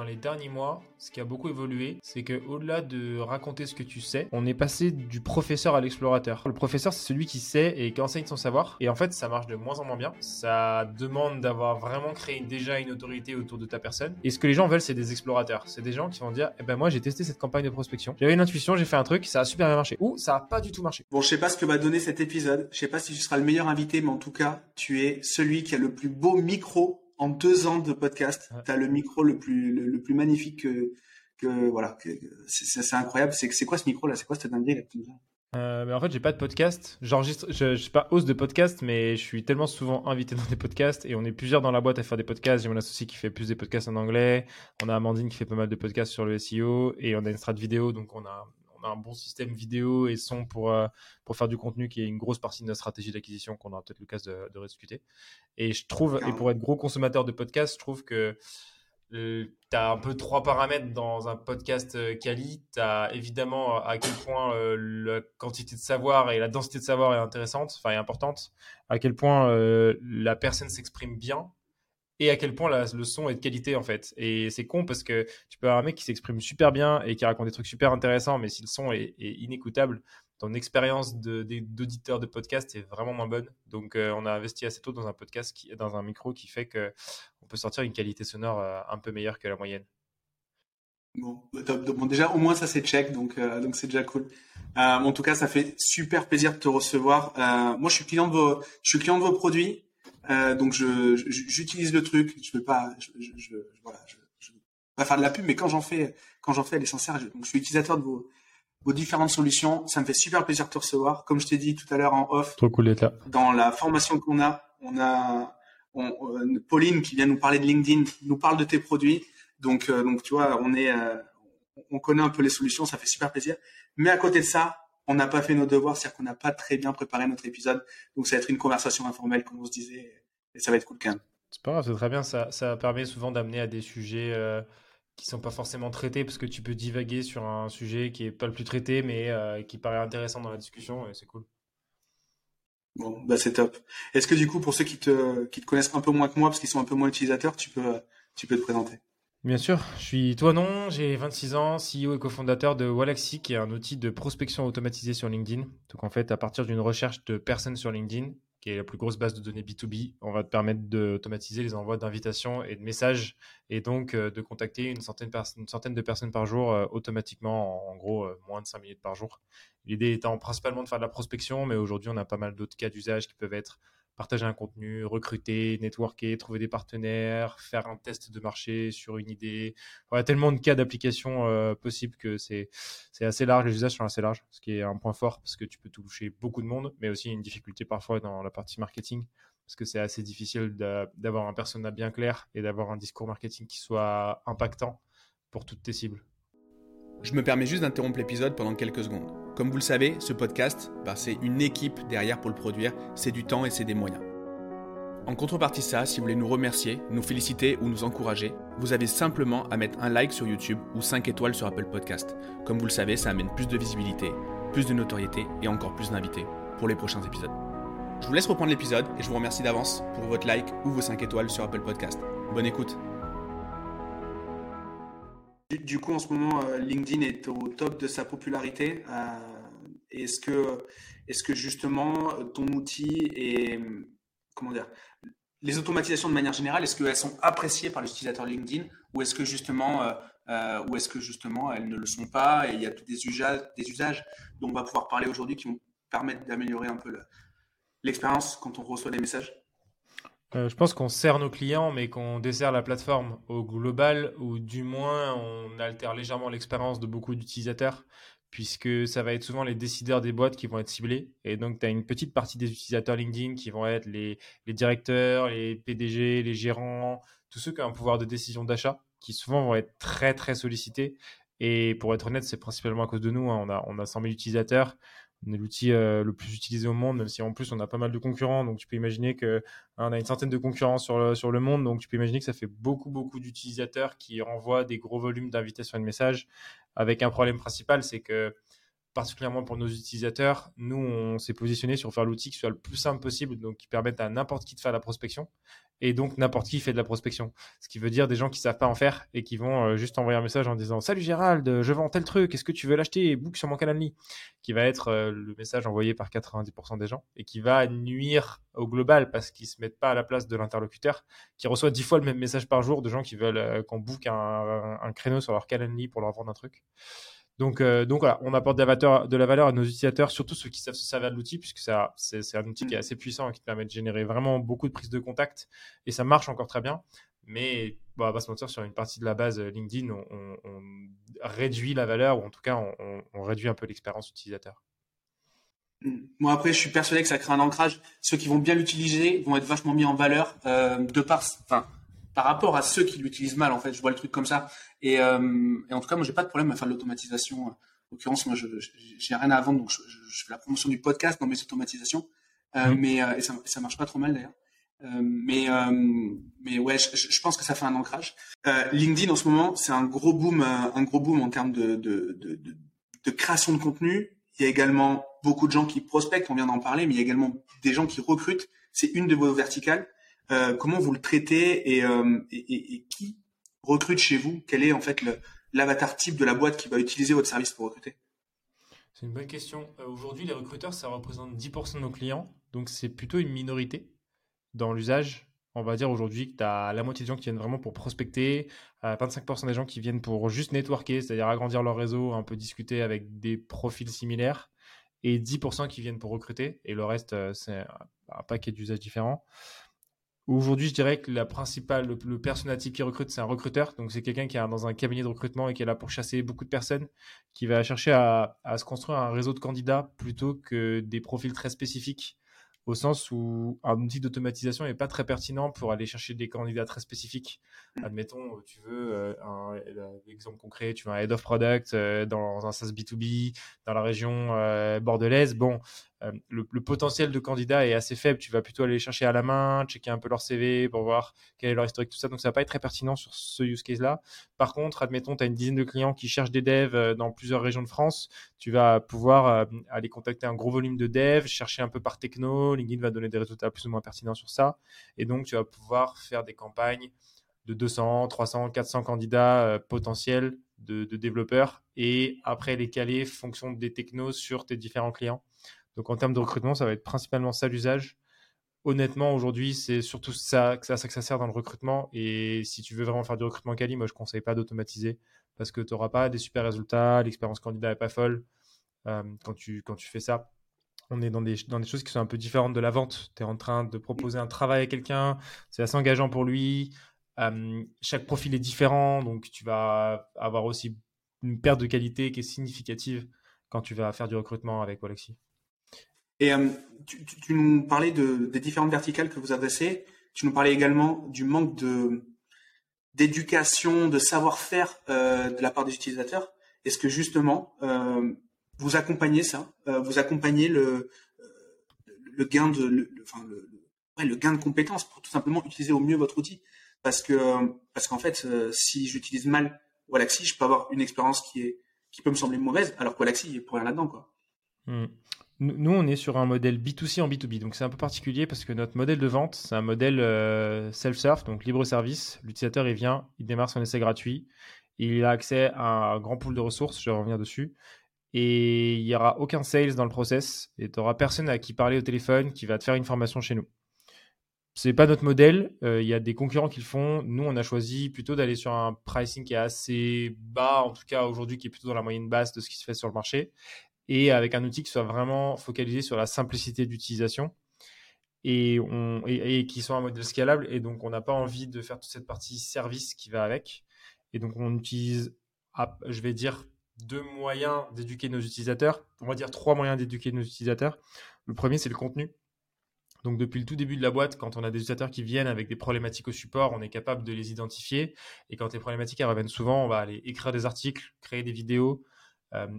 dans les derniers mois, ce qui a beaucoup évolué, c'est que au-delà de raconter ce que tu sais, on est passé du professeur à l'explorateur. Le professeur, c'est celui qui sait et qui enseigne son savoir. Et en fait, ça marche de moins en moins bien. Ça demande d'avoir vraiment créé déjà une autorité autour de ta personne. Et ce que les gens veulent, c'est des explorateurs. C'est des gens qui vont dire, eh ben moi, j'ai testé cette campagne de prospection. J'avais une intuition, j'ai fait un truc, ça a super bien marché. Ou ça a pas du tout marché. Bon, je sais pas ce que va donner cet épisode. Je sais pas si tu seras le meilleur invité, mais en tout cas, tu es celui qui a le plus beau micro en deux ans de podcast. Tu as le micro le plus, le, plus magnifique que, que voilà. C'est incroyable. C'est quoi ce micro là? C'est quoi cette dinguerie là euh, mais en fait, j'ai pas de podcast. J'enregistre, je, je suis pas hausse de podcast, mais je suis tellement souvent invité dans des podcasts et on est plusieurs dans la boîte à faire des podcasts. J'ai mon associé qui fait plus des podcasts en anglais. On a Amandine qui fait pas mal de podcasts sur le SEO et on a une strat vidéo, donc on a, un bon système vidéo et son pour, euh, pour faire du contenu qui est une grosse partie de notre stratégie d'acquisition qu'on aura peut-être l'occasion de, de rediscuter. Et je trouve, et pour être gros consommateur de podcasts, je trouve que euh, tu as un peu trois paramètres dans un podcast euh, quali. Tu as évidemment euh, à quel point la quantité de savoir et la densité de savoir est intéressante, enfin est importante, à quel point la personne s'exprime bien et à quel point le son est de qualité en fait. Et c'est con parce que tu peux avoir un mec qui s'exprime super bien et qui raconte des trucs super intéressants, mais si le son est, est inécoutable, ton expérience d'auditeur de, podcast est vraiment moins bonne. Donc, euh, on a investi assez tôt dans un podcast, dans un micro qui fait qu'on peut sortir une qualité sonore euh, un peu meilleure que la moyenne. Bon, bah, bon déjà, au moins, ça c'est check, donc euh, c'est déjà cool. en tout cas, ça fait super plaisir de te recevoir. moi, de je suis client de vos produits, donc je, j'utilise le truc. Je veux pas, je, je, voilà, je, je veux pas faire de la pub, mais quand j'en fais, quand j'en fais, elle est sincère. donc, je suis utilisateur de vos vos différentes solutions. Ça me fait super plaisir de te recevoir. Comme je t'ai dit tout à l'heure en off, Trop cool d'être là. dans la formation qu'on a, on a euh, Pauline qui vient nous parler de LinkedIn, nous parle de tes produits. Donc, euh, donc tu vois, on est, euh, on connaît un peu les solutions, ça fait super plaisir. Mais à côté de ça, on n'a pas fait nos devoirs, c'est-à-dire qu'on n'a pas très bien préparé notre épisode. Donc, ça va être une conversation informelle, comme on se disait, et ça va être cool quand même. C'est pas grave, c'est très bien. Ça, ça permet souvent d'amener à des sujets qui sont pas forcément traités parce que tu peux divaguer sur un sujet qui est pas le plus traité mais euh, qui paraît intéressant dans la discussion et c'est cool. Bon, bah c'est top. Est-ce que du coup, pour ceux qui te, qui te connaissent un peu moins que moi, parce qu'ils sont un peu moins utilisateurs, tu peux, tu peux te présenter? Bien sûr, je suis toi non, j'ai 26 ans, CEO et cofondateur de Walaxy, qui est un outil de prospection automatisée sur LinkedIn. Donc en fait, à partir d'une recherche de personnes sur LinkedIn, qui est la plus grosse base de données B2B. On va te permettre d'automatiser les envois d'invitations et de messages et donc euh, de contacter une centaine, de personnes par jour euh, automatiquement, en, gros euh, moins de 5 minutes par jour. L'idée étant principalement de faire de la prospection, mais aujourd'hui on a pas mal d'autres cas d'usage qui peuvent être partager un contenu, recruter, networker, trouver des partenaires, faire un test de marché sur une idée. Il y a tellement de cas d'application euh, possibles que c'est assez large, les usages sont assez larges, ce qui est un point fort parce que tu peux toucher beaucoup de monde, mais aussi une difficulté parfois dans la partie marketing parce que c'est assez difficile d'avoir un persona bien clair et d'avoir un discours marketing qui soit impactant pour toutes tes cibles. Je me permets juste d'interrompre l'épisode pendant quelques secondes. Comme vous le savez, ce podcast, bah, c'est une équipe derrière pour le produire, c'est du temps et c'est des moyens. En contrepartie de ça, si vous voulez nous remercier, nous féliciter ou nous encourager, vous avez simplement à mettre un like sur YouTube ou 5 étoiles sur Apple Podcast. Comme vous le savez, ça amène plus de visibilité, plus de notoriété et encore plus d'invités pour les prochains épisodes. Je vous laisse reprendre l'épisode et je vous remercie d'avance pour votre like ou vos 5 étoiles sur Apple Podcast. Bonne écoute. Du coup, en ce moment, euh, LinkedIn est au top de sa popularité. Euh, est-ce que, justement ton outil et comment dire, les automatisations de manière générale, est-ce qu'elles sont appréciées par l'utilisateur LinkedIn ou est-ce que justement, euh, ou est-ce que justement elles ne le sont pas et il y a des usages, des usages dont on va pouvoir parler aujourd'hui qui vont permettre d'améliorer un peu l'expérience quand on reçoit des messages? Euh, je pense qu'on sert nos clients, mais qu'on dessert la plateforme au global, ou du moins on altère légèrement l'expérience de beaucoup d'utilisateurs, puisque ça va être souvent les décideurs des boîtes qui vont être ciblés. Et donc, tu as une petite partie des utilisateurs LinkedIn qui vont être les, les directeurs, les PDG, les gérants, tous ceux qui ont un pouvoir de décision d'achat, qui souvent vont être très, très sollicités. Et pour être honnête, c'est principalement à cause de nous. Hein. On, a, on a 100 000 utilisateurs on est l'outil euh, le plus utilisé au monde, même si en plus on a pas mal de concurrents. Donc tu peux imaginer que hein, on a une centaine de concurrents sur le, sur le monde. Donc tu peux imaginer que ça fait beaucoup beaucoup d'utilisateurs qui renvoient des gros volumes d'invitations et de messages. Avec un problème principal, c'est que particulièrement pour nos utilisateurs, nous, on s'est positionné sur faire l'outil qui soit le plus simple possible, donc qui permette à n'importe qui de faire la prospection. Et donc, n'importe qui fait de la prospection. Ce qui veut dire des gens qui savent pas en faire et qui vont euh, juste envoyer un message en disant Salut Gérald, je vends tel truc, est-ce que tu veux l'acheter Book sur mon Calendly? Qui va être euh, le message envoyé par 90% des gens et qui va nuire au global parce qu'ils se mettent pas à la place de l'interlocuteur qui reçoit 10 fois le même message par jour de gens qui veulent euh, qu'on book un, un, créneau sur leur Calendly pour leur vendre un truc. Donc, euh, donc voilà, on apporte de la, valeur, de la valeur à nos utilisateurs, surtout ceux qui savent se servir de l'outil, puisque c'est un outil qui est mm. assez puissant et qui permet de générer vraiment beaucoup de prises de contact. Et ça marche encore très bien. Mais bon, on va pas se mentir, sur une partie de la base euh, LinkedIn, on, réduit la valeur, ou en tout cas, on, réduit un peu l'expérience utilisateur. Moi, après, je suis persuadé que ça crée un ancrage. Ceux qui vont bien l'utiliser vont être vachement mis en valeur euh, de par, enfin, par rapport à ceux qui l'utilisent mal, en fait. Je vois le truc comme ça. Et, euh, et en tout cas, moi, j'ai pas de problème à faire de l'automatisation. En l'occurrence, moi, je j'ai rien à vendre, donc je, je, fais la promotion du podcast dans mes automatisations. Euh, mmh. Mais euh, et ça, ça marche pas trop mal d'ailleurs. Euh, mais euh, mais ouais, je, je, pense que ça fait un ancrage. LinkedIn en ce moment, c'est un gros boom, un gros boom en termes de de, de, de, de création de contenu. Il y a également beaucoup de gens qui prospectent, on vient d'en parler, mais il y a également des gens qui recrutent. C'est une de vos verticales. Euh, comment vous le traitez euh, et, qui recrute chez vous? Quel est en fait l'avatar type de la boîte qui va utiliser votre service pour recruter? C'est une bonne question. Euh, aujourd'hui, les recruteurs, ça représente 10% de nos clients, donc c'est plutôt une minorité dans l'usage. On va dire aujourd'hui que tu as la moitié des gens qui viennent vraiment pour prospecter, 25% des gens qui viennent pour juste networker, c'est-à-dire agrandir leur réseau, un peu discuter avec des profils similaires, et 10% qui viennent pour recruter, et le reste, c'est un paquet d'usages différents. Aujourd'hui, je dirais que la principale, le, le qui recrute, c'est un recruteur. Donc, c'est quelqu'un qui est dans un cabinet de recrutement et qui est là pour chasser beaucoup de personnes, qui va chercher à se construire un réseau de candidats plutôt que des profils très spécifiques au sens où un outil d'automatisation n'est pas très pertinent pour aller chercher des candidats très spécifiques. Admettons, tu veux euh, un, exemple concret, tu veux un head of product euh, dans un SaaS B2B dans la région euh, bordelaise. Bon, le, potentiel de candidat est assez faible. Tu vas plutôt aller chercher à la main, checker un peu leur CV pour voir quel est leur historique, tout ça. Donc, ça va pas être très pertinent sur ce use case-là. Par contre, admettons, tu as une dizaine de clients qui cherchent des devs dans plusieurs régions de France. Tu vas pouvoir aller contacter un gros volume de devs, chercher un peu par techno, LinkedIn va donner des résultats plus ou moins pertinents sur ça. Et donc, tu vas pouvoir faire des campagnes de 200, 300, 400 candidats euh, potentiels de, développeurs et après les caler fonction des technos sur tes différents clients. Donc, en termes de recrutement, ça va être principalement ça l'usage. Honnêtement, aujourd'hui, c'est surtout ça que, ça sert dans le recrutement. Et si tu veux vraiment faire du recrutement quali, moi, je ne conseille pas d'automatiser parce que tu n'auras pas des super résultats, l'expérience candidat n'est pas folle euh, quand, tu, quand tu fais ça on est dans des, dans des choses qui sont un peu différentes de la vente. Tu es en train de proposer un travail à quelqu'un, c'est assez engageant pour lui. Chaque profil est différent, donc tu vas avoir aussi une perte de qualité qui est significative quand tu vas faire du recrutement avec Alexis. Et tu, nous parlais de, des différentes verticales que vous adressez. Tu nous parlais également du manque d'éducation, de savoir-faire euh, de la part des utilisateurs. Est-ce que justement, vous accompagnez ça, euh, vous accompagnez le, gain de, le, le, gain de compétences pour tout simplement utiliser au mieux votre outil? Parce que parce qu'en fait, euh, si j'utilise mal Wallaxy, je peux avoir une expérience qui est qui peut me sembler mauvaise, alors que Wallaxy est pour rien là-dedans, quoi. Hmm. Nous, on est sur un modèle B2C en B2B, donc c'est un peu particulier parce que notre modèle de vente, c'est un modèle self-serve, donc libre service. L'utilisateur, il vient, il démarre son essai gratuit, il a accès à un grand pool de ressources, je vais revenir dessus, et il n'y aura aucun sales dans le process et tu n'auras personne à qui parler au téléphone qui va te faire une formation chez nous. C'est pas notre modèle. Euh, il y a des concurrents qui le font. Nous, on a choisi plutôt d'aller sur un pricing qui est assez bas, en tout cas aujourd'hui, qui est plutôt dans la moyenne basse de ce qui se fait sur le marché, et avec un outil qui soit vraiment focalisé sur la simplicité d'utilisation et, et, qui soit un modèle scalable. Et donc, on n'a pas envie de faire toute cette partie service qui va avec. Et donc, on utilise, je vais dire, deux moyens d'éduquer nos utilisateurs. On va dire trois moyens d'éduquer nos utilisateurs. Le premier, c'est le contenu. Donc depuis le tout début de la boîte, quand on a des utilisateurs qui viennent avec des problématiques au support, on est capable de les identifier. Et quand les problématiques reviennent souvent, on va aller écrire des articles, créer des vidéos,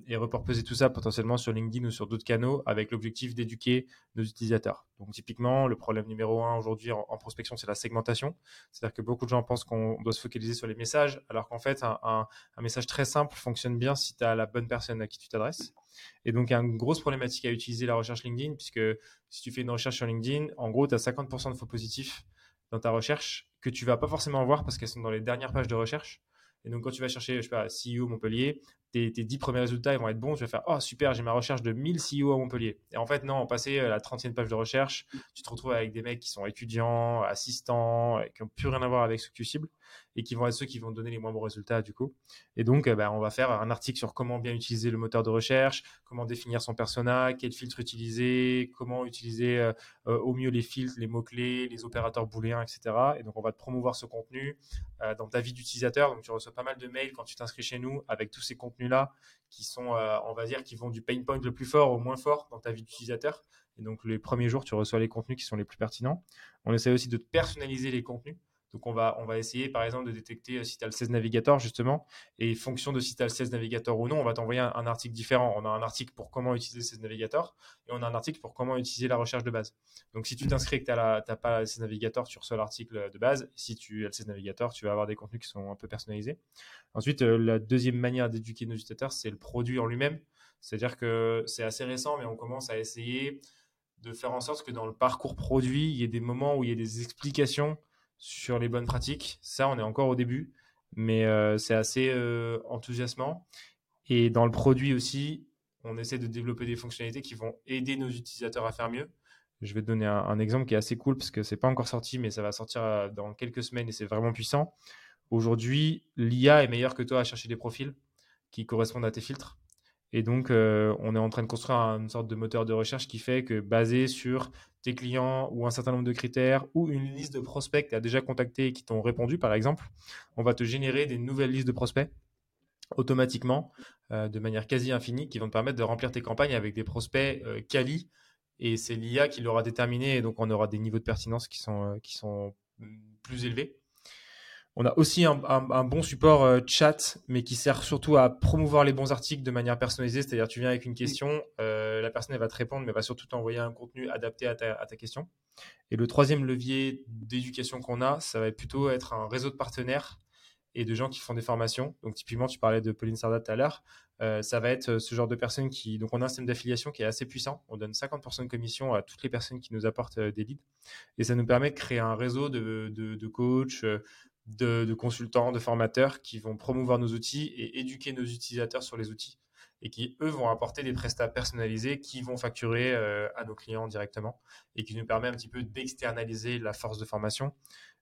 et reproposer tout ça potentiellement sur LinkedIn ou sur d'autres canaux avec l'objectif d'éduquer nos utilisateurs. Donc typiquement, le problème numéro un aujourd'hui en, prospection, c'est la segmentation. C'est-à-dire que beaucoup de gens pensent qu'on doit se focaliser sur les messages, alors qu'en fait, un, un, message très simple fonctionne bien si tu as la bonne personne à qui tu t'adresses. Et donc, il y a une grosse problématique à utiliser la recherche LinkedIn, puisque si tu fais une recherche sur LinkedIn, en gros, tu as 50% de faux positifs dans ta recherche que tu vas pas forcément voir parce qu'elles sont dans les dernières pages de recherche. Et donc, quand tu vas chercher, je sais pas, CEO Montpellier, tes, tes 10 premiers résultats, ils vont être bons. Tu vas faire, oh super, j'ai ma recherche de 1000 CEO à Montpellier. Et en fait, non, en passé la 30e page de recherche, tu te retrouves avec des mecs qui sont étudiants, assistants, qui n'ont plus rien à voir avec ce que tu cibles et qui vont être ceux qui vont donner les moins bons résultats du coup. Et donc, euh, bah, on va faire un article sur comment bien utiliser le moteur de recherche, comment définir son persona, quel filtre utiliser, comment utiliser euh, euh, au mieux les filtres, les mots-clés, les opérateurs booléens, etc. Et donc, on va te promouvoir ce contenu dans ta vie d'utilisateur. Donc, tu reçois pas mal de mails quand tu t'inscris chez nous avec tous ces contenus-là qui sont, on va dire, qui vont du pain point le plus fort au moins fort dans ta vie d'utilisateur. Et donc, les premiers jours, tu reçois les contenus qui sont les plus pertinents. On essaie aussi de personnaliser les contenus. Donc on va, on va essayer par exemple de détecter euh, si tu as le 16 navigateur justement, et fonction de si tu as le 16 navigateur ou non, on va t'envoyer un, article différent. On a un article pour comment utiliser le 16 navigateur et on a un article pour comment utiliser la recherche de base. Donc si tu t'inscris et que tu n'as pas le 16 navigateur, tu reçois l'article de base. Si tu as le 16 navigateur, tu vas avoir des contenus qui sont un peu personnalisés. Ensuite, euh, la deuxième manière d'éduquer nos utilisateurs, c'est le produit en lui-même. C'est-à-dire que c'est assez récent, mais on commence à essayer de faire en sorte que dans le parcours produit, il y ait des moments où il y ait des explications sur les bonnes pratiques. Ça, on est encore au début, mais euh, c'est assez euh, enthousiasmant. Et dans le produit aussi, on essaie de développer des fonctionnalités qui vont aider nos utilisateurs à faire mieux. Je vais te donner un, exemple qui est assez cool parce que c'est pas encore sorti, mais ça va sortir euh, dans quelques semaines et c'est vraiment puissant. Aujourd'hui, l'IA est meilleure que toi à chercher des profils qui correspondent à tes filtres. Et donc, euh, on est en train de construire une sorte de moteur de recherche qui fait que, basé sur tes clients ou un certain nombre de critères ou une liste de prospects que tu as déjà contactés et qui t'ont répondu, par exemple, on va te générer des nouvelles listes de prospects automatiquement, euh, de manière quasi infinie, qui vont te permettre de remplir tes campagnes avec des prospects euh, quali. Et c'est l'IA qui l'aura déterminé, et donc on aura des niveaux de pertinence qui sont, mm, plus élevés. On a aussi un, bon support euh, chat, mais qui sert surtout à promouvoir les bons articles de manière personnalisée. C'est-à-dire, tu viens avec une question, euh, la personne va te répondre, mais va surtout t'envoyer un contenu adapté à ta, question. Et le troisième levier d'éducation qu'on a, ça va plutôt être un réseau de partenaires et de gens qui font des formations. Donc, typiquement, tu parlais de Pauline Sardat tout à l'heure. Euh, ça va être ce genre de personnes qui. Donc, on a un système d'affiliation qui est assez puissant. On donne 50% de commission à toutes les personnes qui nous apportent des leads. Et ça nous permet de créer un réseau de, de coachs, de, consultants, de formateurs qui vont promouvoir nos outils et éduquer nos utilisateurs sur les outils et qui, eux, vont apporter des prestats personnalisés qui vont facturer euh, à nos clients directement et qui nous permet un petit peu d'externaliser la force de formation.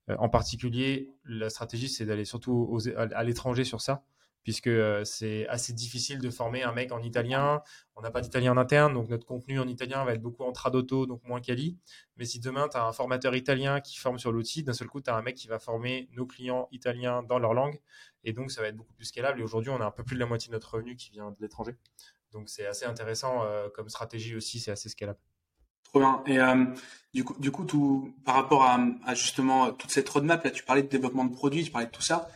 Euh, en particulier, la stratégie, c'est d'aller surtout à l'étranger sur ça puisque euh, c'est assez difficile de former un mec en italien. On n'a pas d'italien en interne, donc notre contenu en italien va être beaucoup en tradotto, donc moins quali. Mais si demain, tu as un formateur italien qui forme sur l'outil, d'un seul coup, tu as un mec qui va former nos clients italiens dans leur langue. Et donc, ça va être beaucoup plus scalable. Et aujourd'hui, on a un peu plus de la moitié de notre revenu qui vient de l'étranger. Donc, c'est assez intéressant euh, comme stratégie aussi, c'est assez scalable. Trop bien. Et euh, du coup, du coup tout, par rapport à, justement toute cette roadmap, là, tu parlais de développement de produits, tu parlais de tout ça.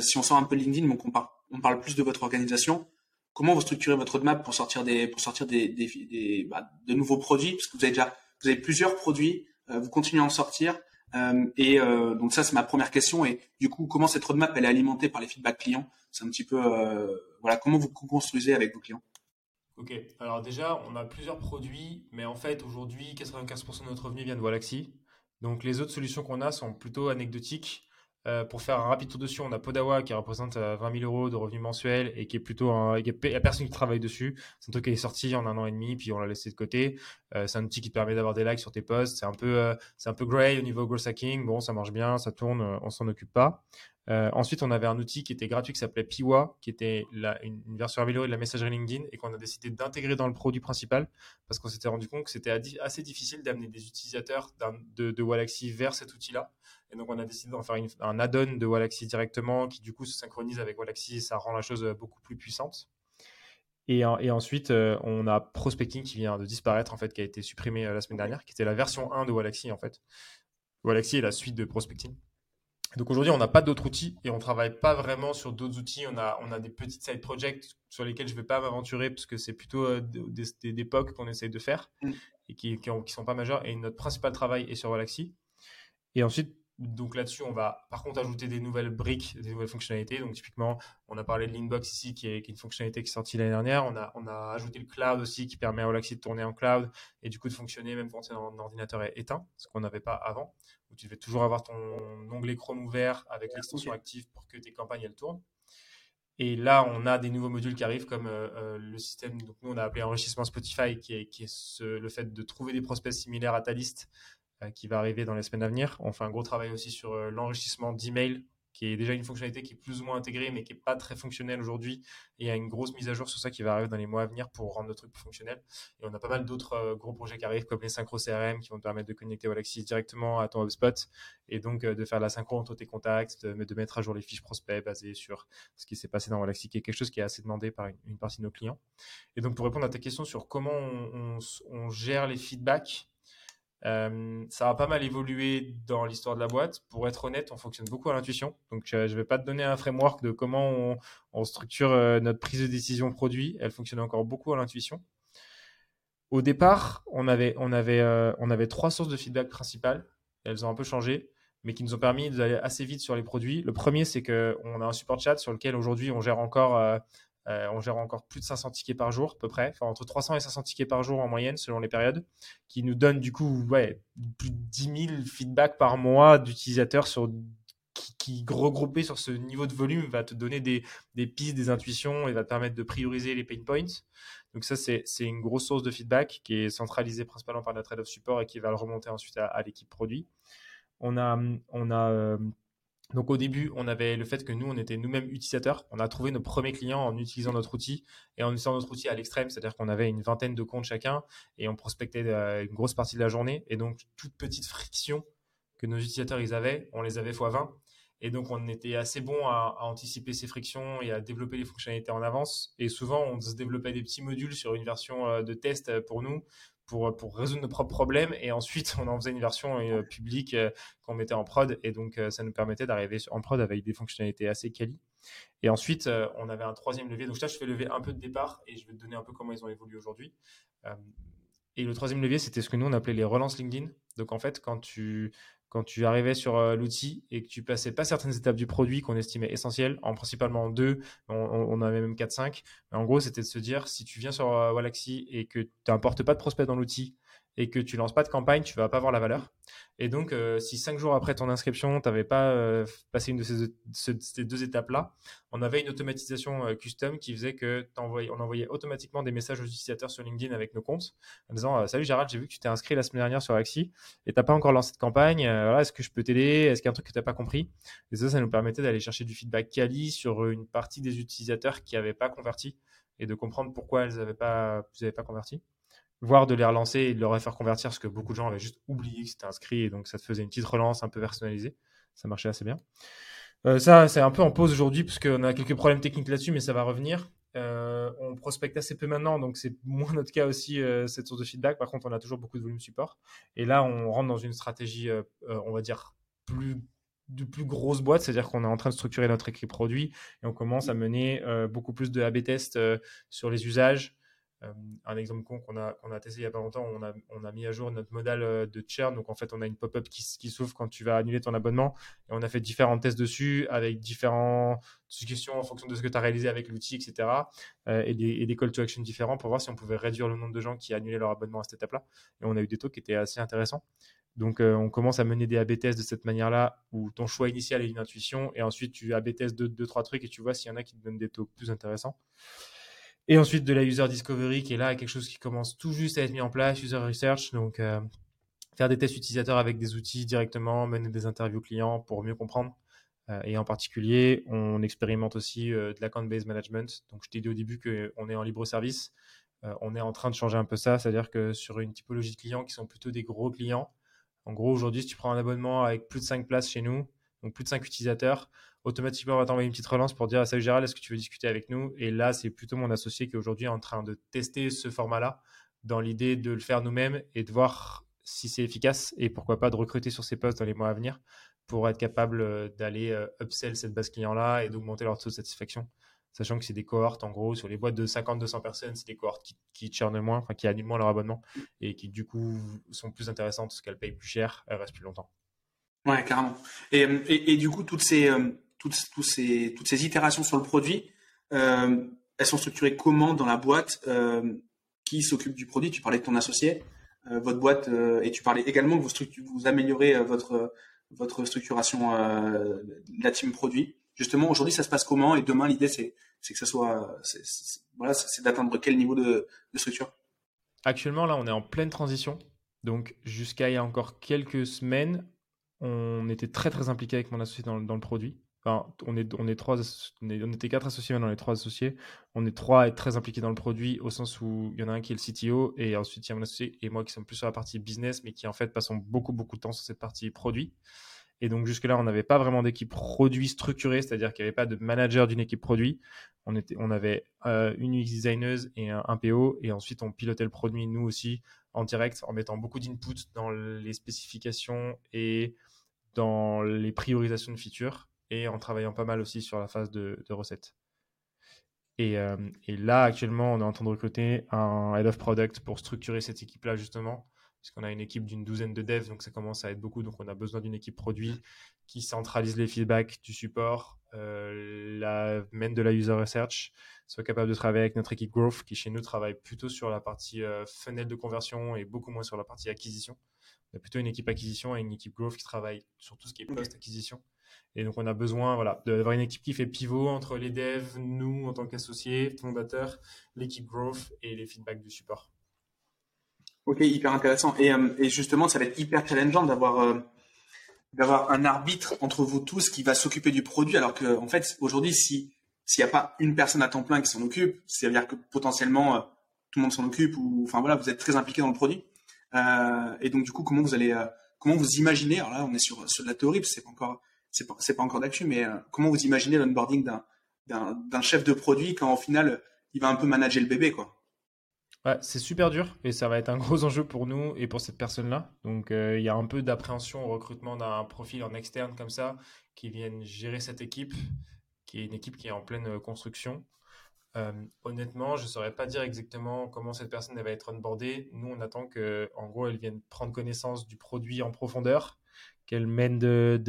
si on sort un peu LinkedIn, on compare on parle plus de votre organisation. Comment vous structurez votre roadmap pour sortir bah, de nouveaux produits? Parce que vous avez déjà, plusieurs produits, euh, vous continuez à en sortir. Euh, et euh, donc ça, c'est ma première question. Et du coup, comment cette roadmap elle est alimentée par les feedbacks clients? C'est un petit peu, voilà, comment vous construisez avec vos clients? Ok, alors déjà, on a plusieurs produits, mais en fait, aujourd'hui, 95% de notre revenu vient de Walaxy. Donc les autres solutions qu'on a sont plutôt anecdotiques. Euh, pour faire un rapide tour dessus, on a Podawa qui représente 20 euh, 000 euros de revenus mensuels et qui est plutôt un. Il n'y a personne qui travaille dessus. C'est un truc qui est sorti en un an et demi, puis on l'a laissé de côté. Euh, c'est un outil qui permet d'avoir des likes sur tes posts. C'est un peu, c'est un peu gray au niveau growth hacking. Bon, ça marche bien, ça tourne, on s'en occupe pas. ensuite, on avait un outil qui était gratuit qui s'appelait Piwa, qui était une, version améliorée de la messagerie LinkedIn et qu'on a décidé d'intégrer dans le produit principal parce qu'on s'était rendu compte que c'était assez difficile d'amener des utilisateurs de, de Walaxy vers cet outil-là. Et donc, on a décidé d'en faire un add-on de Wallaxy directement qui, du coup, se synchronise avec Wallaxy et ça rend la chose beaucoup plus puissante. Et, et, ensuite, euh, on a Prospecting qui vient de disparaître, en fait, qui a été supprimé euh, la semaine dernière, qui était la version 1 de Wallaxy, en fait. Wallaxy est la suite de Prospecting. Donc aujourd'hui, on n'a pas d'autres outils et on travaille pas vraiment sur d'autres outils. On a, on a des petites side projects sur lesquels je vais pas m'aventurer parce que c'est plutôt euh, des, des, des POC qu'on essaye de faire Mm. et qui, qui sont pas majeurs. Et notre principal travail est sur Galaxy. Et ensuite, donc là-dessus, on va par contre ajouter des nouvelles briques, des nouvelles fonctionnalités. Donc typiquement, on a parlé de l'inbox ici, qui est, qui est une fonctionnalité qui est sortie l'année dernière. On a, on a ajouté le cloud aussi, qui permet à Galaxy de tourner en cloud et du coup de fonctionner même quand ton ordinateur est éteint, ce qu'on n'avait pas avant où tu devais toujours avoir ton onglet Chrome ouvert avec l'extension active pour que tes campagnes elles tournent. Et là, on a des nouveaux modules qui arrivent comme euh, euh, le système, donc nous on a appelé enrichissement Spotify, qui est, qui est ce- le fait de trouver des prospects similaires à ta liste qui va arriver dans les semaines à venir. On fait un gros travail aussi sur euh, l'enrichissement d'email, qui est déjà une fonctionnalité qui est plus ou moins intégrée, mais qui n'est pas très fonctionnelle aujourd'hui. Et il y a une grosse mise à jour sur ça qui va arriver dans les mois à venir pour rendre le truc plus fonctionnel. Et on a pas mal d'autres euh, gros projets qui arrivent, comme les synchro CRM, qui vont te permettre de connecter Galaxy directement à ton HubSpot, et donc euh, de faire la synchro entre tes contacts, de, de mettre à jour les fiches prospects basées sur ce qui s'est passé dans Galaxy, qui est quelque chose qui est assez demandé par une, partie de nos clients. Et donc pour répondre à ta question sur comment on gère les feedbacks, euh, ça a pas mal évolué dans l'histoire de la boîte. Pour être honnête, on fonctionne beaucoup à l'intuition. Donc, euh, je vais pas te donner un framework de comment on, structure euh, notre prise de décision produit. Elle fonctionne encore beaucoup à l'intuition. Au départ, on avait, on avait trois sources de feedback principales. Elles ont un peu changé, mais qui nous ont permis d'aller assez vite sur les produits. Le premier, c'est qu'on a un support chat sur lequel aujourd'hui on gère encore euh, on gère encore plus de 500 tickets par jour, à peu près, entre 300 et 500 tickets par jour en moyenne, selon les périodes, qui nous donne du coup plus de 10 000 feedbacks par mois d'utilisateurs sur qui, regroupés sur ce niveau de volume va te donner des, pistes, des intuitions et va te permettre de prioriser les pain points. Donc ça, c'est c'est une grosse source de feedback qui est centralisée principalement par notre head of support et qui va le remonter ensuite à, à l'équipe produit. On a, on a euh, donc au début, on avait le fait que nous, on était nous-mêmes utilisateurs. On a trouvé nos premiers clients en utilisant notre outil et en utilisant notre outil à l'extrême, c'est-à-dire qu'on avait une vingtaine de comptes chacun et on prospectait euh, une grosse partie de la journée. Et donc, toute petite friction que nos utilisateurs ils avaient, on les avait x20. Et donc, on était assez bon à, à, anticiper ces frictions et à développer les fonctionnalités en avance. Et souvent, on se développait des petits modules sur une version euh, de test pour nous pour, pour résoudre nos propres problèmes. Et ensuite, on en faisait une version euh, publique euh, qu'on mettait en prod. Et donc, euh, ça nous permettait d'arriver en prod avec des fonctionnalités assez quali. Et ensuite, euh, on avait un troisième levier. Donc là, je fais lever un peu de départ et je vais te donner un peu comment ils ont évolué aujourd'hui. Euh, et le troisième levier, c'était ce que nous, on appelait les relances LinkedIn. Donc en fait, quand tu, quand tu arrivais sur euh, l'outil et que tu passais pas certaines étapes du produit qu'on estimait essentielles, en principalement deux, on, on avait même 4-5, mais en gros, c'était de se dire, si tu viens sur euh, Wallaxy et que tu n'importes pas de prospect dans l'outil et que tu lances pas de campagne, tu vas pas avoir la valeur. Et donc, euh, si cinq jours après ton inscription, tu n'avais pas euh, passé une de ces, ce, ces deux étapes-là, on avait une automatisation euh, custom qui faisait que on envoyait automatiquement des messages aux utilisateurs sur LinkedIn avec nos comptes en disant Salut Gérald, j'ai vu que tu t'es inscrit la semaine dernière sur Axi et tu n'as pas encore lancé de campagne. Voilà, Est-ce que je peux t'aider? Est-ce qu'il y a un truc que tu n'as pas compris Et ça, ça nous permettait d'aller chercher du feedback quali sur une partie des utilisateurs qui n'avaient pas converti et de comprendre pourquoi elles n'avaient pas, pas converti voire de les relancer et de leur faire convertir parce que beaucoup de gens avaient juste oublié que c'était inscrit et donc ça te faisait une petite relance un peu personnalisée. Ça marchait assez bien. Euh, ça, c'est un peu en pause aujourd'hui parce qu'on a quelques problèmes techniques là-dessus, mais ça va revenir. Euh, on prospecte assez peu maintenant, donc c'est moins notre cas aussi euh, cette source de feedback. Par contre, on a toujours beaucoup de volume support. Et là, on rentre dans une stratégie, euh, on va dire, plus de plus grosse boîte, c'est-à-dire qu'on est en train de structurer notre équipe produit et on commence à mener euh, beaucoup plus de A/B tests euh, sur les usages, un exemple con qu'on a, testé il n'y a pas longtemps, on a, mis à jour notre modèle euh, de churn. Donc, en fait, on a une pop-up qui, s'ouvre quand tu vas annuler ton abonnement. Et on a fait différents tests dessus avec différentes suggestions en fonction de ce que tu as réalisé avec l'outil, etc. Euh, et, des, et, call to action différents pour voir si on pouvait réduire le nombre de gens qui annulaient leur abonnement à cette étape-là. Et on a eu des taux qui étaient assez intéressants. Donc, euh, on commence à mener des A-B tests de cette manière-là où ton choix initial est une intuition et ensuite tu A-B testes deux, trois trucs et tu vois s'il y en a qui te donnent des taux plus intéressants. Et ensuite de la user discovery qui est là, quelque chose qui commence tout juste à être mis en place, user research, donc euh, faire des tests utilisateurs avec des outils directement, mener des interviews clients pour mieux comprendre. Euh, et en particulier, on expérimente aussi euh, de l'account-based management. Donc je t'ai dit au début qu'on est en libre service. Euh, on est en train de changer un peu ça, c'est-à-dire que sur une typologie de clients qui sont plutôt des gros clients, en gros aujourd'hui, si tu prends un abonnement avec plus de 5 places chez nous, donc plus de 5 utilisateurs, automatiquement, on va t'envoyer une petite relance pour dire Salut Gérald, est-ce que tu veux discuter avec nous? Et là, c'est plutôt mon associé qui aujourd'hui est en train de tester ce format-là dans l'idée de le faire nous-mêmes et de voir si c'est efficace et pourquoi pas de recruter sur ces postes dans les mois à venir pour être capable d'aller upsell cette base client-là et d'augmenter leur taux de satisfaction sachant que c'est des cohortes, en gros, sur les boîtes de 50-200 personnes, c'est des cohortes qui, qui churnent moins, enfin, qui annulent moins leur abonnement et qui, du coup, sont plus intéressantes parce qu'elles payent plus cher, elles restent plus longtemps. Ouais, carrément. Et, et, du coup, toutes ces, euh, toutes, ces, itérations sur le produit, euh, elles sont structurées comment dans la boîte euh, Qui s'occupe du produit? Tu parlais de ton associé, votre boîte, et tu parlais également que vous, vous améliorez votre, votre structuration de la team produit. Justement aujourd'hui ça se passe comment? Et demain l'idée c'est que ça soit voilà c'est d'atteindre quel niveau de, structure? Actuellement là on est en pleine transition. Donc jusqu'à il y a encore quelques semaines on était très très impliqué avec mon associé dans, le produit. On est on est on, on était quatre associés maintenant les trois associés. On est trois à très impliqués dans le produit au sens où il y en a un qui est le CTO et ensuite il y a mon associé et moi qui sommes plus sur la partie business mais qui en fait passons beaucoup beaucoup de temps sur cette partie produit. Et donc jusque-là, on n'avait pas vraiment d'équipe produit structurée, c'est-à-dire qu'il n'y avait pas de manager d'une équipe produit. On, était, on avait euh, une UX designer et un, PO, et ensuite on pilotait le produit nous aussi en direct, en mettant beaucoup d'input dans les spécifications et dans les priorisations de features, et en travaillant pas mal aussi sur la phase de, recettes. Et, euh, et, là, actuellement, on est en train de recruter un head of product pour structurer cette équipe-là, justement, puisqu'on a une équipe d'une douzaine de devs, donc ça commence à être beaucoup. Donc on a besoin d'une équipe produit qui centralise les feedbacks du support, euh, la, mène de la user research, soit capable de travailler avec notre équipe growth qui chez nous travaille plutôt sur la partie euh, funnel de conversion et beaucoup moins sur la partie acquisition. On a plutôt une équipe acquisition et une équipe growth qui travaille sur tout ce qui est post-acquisition. Et donc, on a besoin voilà, d'avoir une équipe qui fait pivot entre les devs, nous en tant qu'associés, fondateurs, l'équipe growth et les feedbacks du support. Ok, hyper intéressant. Et, euh, justement, ça va être hyper challengeant d'avoir euh, d'avoir un arbitre entre vous tous qui va s'occuper du produit, alors que en fait, aujourd'hui, si s'il n'y a pas une personne à temps plein qui s'en occupe, c'est-à-dire que potentiellement euh, tout le monde s'en occupe, ou enfin voilà, vous êtes très impliqué dans le produit. et donc du coup, comment vous allez, comment vous imaginez Alors là, on est sur sur de la théorie, c'est encore c'est pas, pas encore d'actu, mais comment vous imaginez l'onboarding d'un chef de produit quand au final il va un peu manager le bébé, quoi? C'est super dur et ça va être un gros enjeu pour nous et pour cette personne-là. Donc, euh, il y a un peu d'appréhension au recrutement d'un profil en externe comme ça qui vienne gérer cette équipe, qui est une équipe qui est en pleine euh, construction. Euh, honnêtement, je ne saurais pas dire exactement comment cette personne va être onboardée. Nous, on attend que, gros, elle vienne prendre connaissance du produit en profondeur, qu'elle mène de,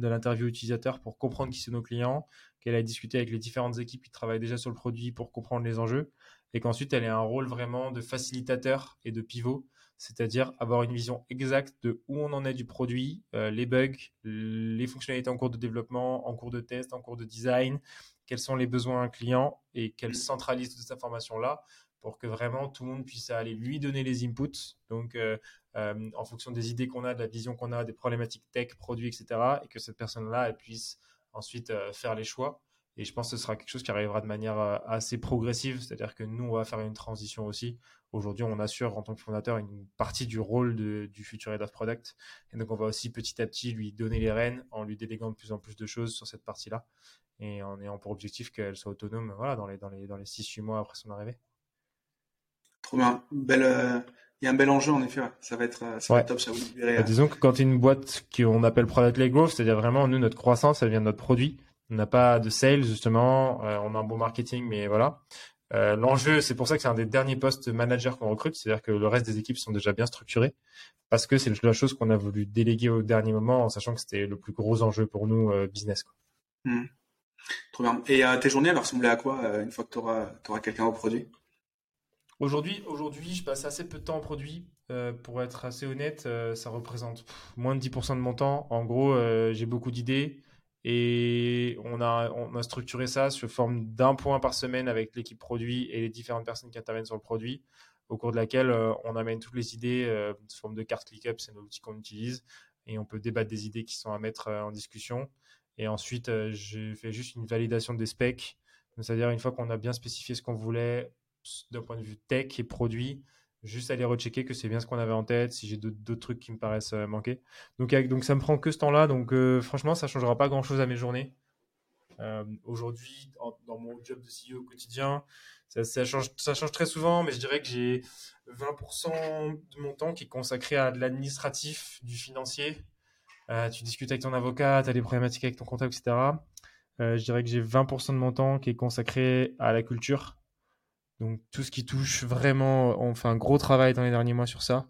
l'interview utilisateur pour comprendre qui sont nos clients, qu'elle a discuté avec les différentes équipes qui travaillent déjà sur le produit pour comprendre les enjeux et qu'ensuite elle ait un rôle vraiment de facilitateur et de pivot, c'est-à-dire avoir une vision exacte de où on en est du produit, euh, les bugs, les fonctionnalités en cours de développement, en cours de test, en cours de design, quels sont les besoins client et qu'elle centralise toute cette information-là pour que vraiment tout le monde puisse aller lui donner les inputs, donc euh, euh, en fonction des idées qu'on a, de la vision qu'on a, des problématiques tech, produits, etc., et que cette personne-là, elle puisse ensuite faire les choix. Et je pense que ce sera quelque chose qui arrivera de manière euh, assez progressive, c'est-à-dire que nous, on va faire une transition aussi. Aujourd'hui, on assure en tant que fondateur une partie du rôle du futur Head of Product. Et donc, on va aussi petit à petit lui donner les rênes en lui déléguant de plus en plus de choses sur cette partie-là. Et en ayant pour objectif qu'elle soit autonome voilà, dans les, dans les, dans les 6-8 mois après son arrivée. Trop bien. Belle, euh, il y a un bel enjeu en effet. Ça va être, euh, ça va être top. Ça vous bah, disons que quand une boîte qu'on appelle product led growth, c'est-à-dire vraiment nous notre croissance, elle vient de notre produit. On n'a pas de sales, justement. Euh, on a un bon marketing, mais voilà. Euh, l'enjeu, c'est pour ça que c'est un des derniers postes manager qu'on recrute, c'est-à-dire que le reste des équipes sont déjà bien structurées, parce que c'est la chose qu'on a voulu déléguer au dernier moment, en sachant que c'était le plus gros enjeu pour nous euh, business. Quoi. Mmh. Trop bien. Et tes journées, elles ressembler à quoi une fois que tu auras, quelqu'un au produit? Aujourd'hui, aujourd'hui, je passe assez peu de temps au produit. pour être assez honnête, ça représente moins de 10% de mon temps. En gros, j'ai beaucoup d'idées. Et on a, on a structuré ça sous forme d'un point par semaine avec l'équipe produit et les différentes personnes qui interviennent sur le produit, au cours de laquelle euh, on amène toutes les idées euh, sous forme de carte ClickUp, c'est l'outil qu'on utilise, et on peut débattre des idées qui sont à mettre euh, en discussion. Et ensuite, je fais juste une validation des specs, c'est-à-dire une fois qu'on a bien spécifié ce qu'on voulait d'un point de vue tech et produit, juste aller rechecker que c'est bien ce qu'on avait en tête, si j'ai d'autres trucs qui me paraissent euh, manquer. Donc, donc ça me prend que ce temps-là, donc euh, franchement, ça changera pas grand-chose à mes journées. Euh, aujourd'hui, dans mon job de CEO au quotidien, ça, change, ça change très souvent, mais je dirais que j'ai 20% de mon temps qui est consacré à de l'administratif, du financier, tu discutes avec ton avocat, tu as des problématiques avec ton comptable, etc. je dirais que j'ai 20% de mon temps qui est consacré à la culture. Donc tout ce qui touche vraiment, on fait un gros travail dans les derniers mois sur ça.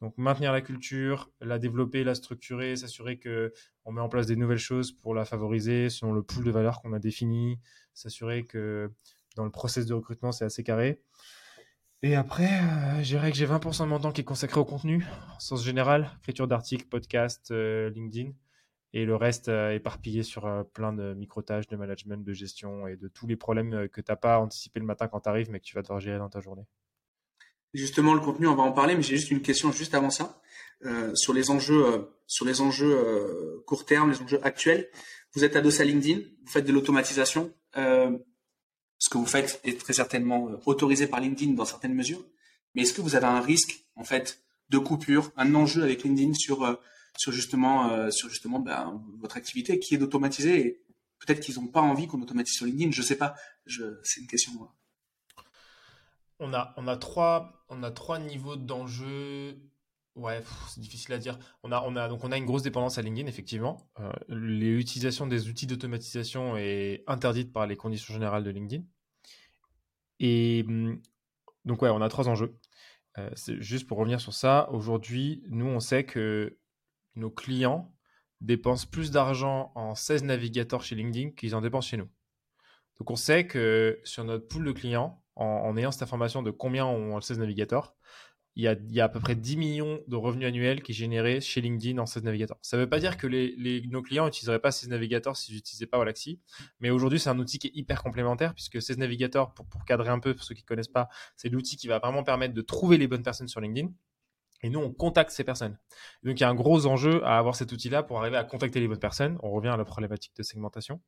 Donc maintenir la culture, la développer, la structurer, s'assurer que on met en place des nouvelles choses pour la favoriser selon le pool de valeurs qu'on a défini, s'assurer que dans le process de recrutement c'est assez carré. Et après, euh, je dirais que j'ai 20% de mon temps qui est consacré au contenu, en sens général, écriture d'articles, podcasts, euh, LinkedIn, et le reste euh, éparpillé sur plein de micro-tâches de management, de gestion et de tous les problèmes que tu n'as pas anticipé le matin quand tu arrives, mais que tu vas devoir gérer dans ta journée. Justement, le contenu, on va en parler, mais j'ai juste une question juste avant ça. Euh, sur les enjeux, euh, sur les enjeux euh, court terme, les enjeux actuels, vous êtes adossé à LinkedIn, vous faites de l'automatisation. ce que vous faites est très certainement autorisé par LinkedIn dans certaines mesures. Mais est-ce que vous avez un risque, en fait, de coupure, un enjeu avec LinkedIn sur, sur justement, sur justement ben, votre activité qui est d'automatiser Peut-être qu'ils n'ont pas envie qu'on automatise sur LinkedIn, je sais pas. C'est une question on a, on a, trois, on a trois niveaux d'enjeux. Ouais, c'est difficile à dire. On a, on, a, donc on a une grosse dépendance à LinkedIn, effectivement. Euh, L'utilisation des outils d'automatisation est interdite par les conditions générales de LinkedIn. Et hum, donc, ouais, on a trois enjeux. Euh, juste pour revenir sur ça, aujourd'hui, nous, on sait que nos clients dépensent plus d'argent en 16 navigateurs chez LinkedIn qu'ils en dépensent chez nous. Donc, on sait que sur notre pool de clients, en, ayant cette information de combien ont le 16 navigateurs, il y, a, à peu près 10 millions de revenus annuels qui sont générés chez LinkedIn en 16 navigateurs. Ça ne veut pas dire que nos clients n'utiliseraient pas 16 navigateurs s'ils n'utilisaient pas Wallaxy, mais aujourd'hui c'est un outil qui est hyper complémentaire puisque 16 navigateurs, pour cadrer un peu pour ceux qui ne connaissent pas, c'est l'outil qui va vraiment permettre de trouver les bonnes personnes sur LinkedIn. Et nous, on contacte ces personnes. Donc, il y a un gros enjeu à avoir cet outil-là pour arriver à contacter les bonnes personnes. On revient à la problématique de segmentation.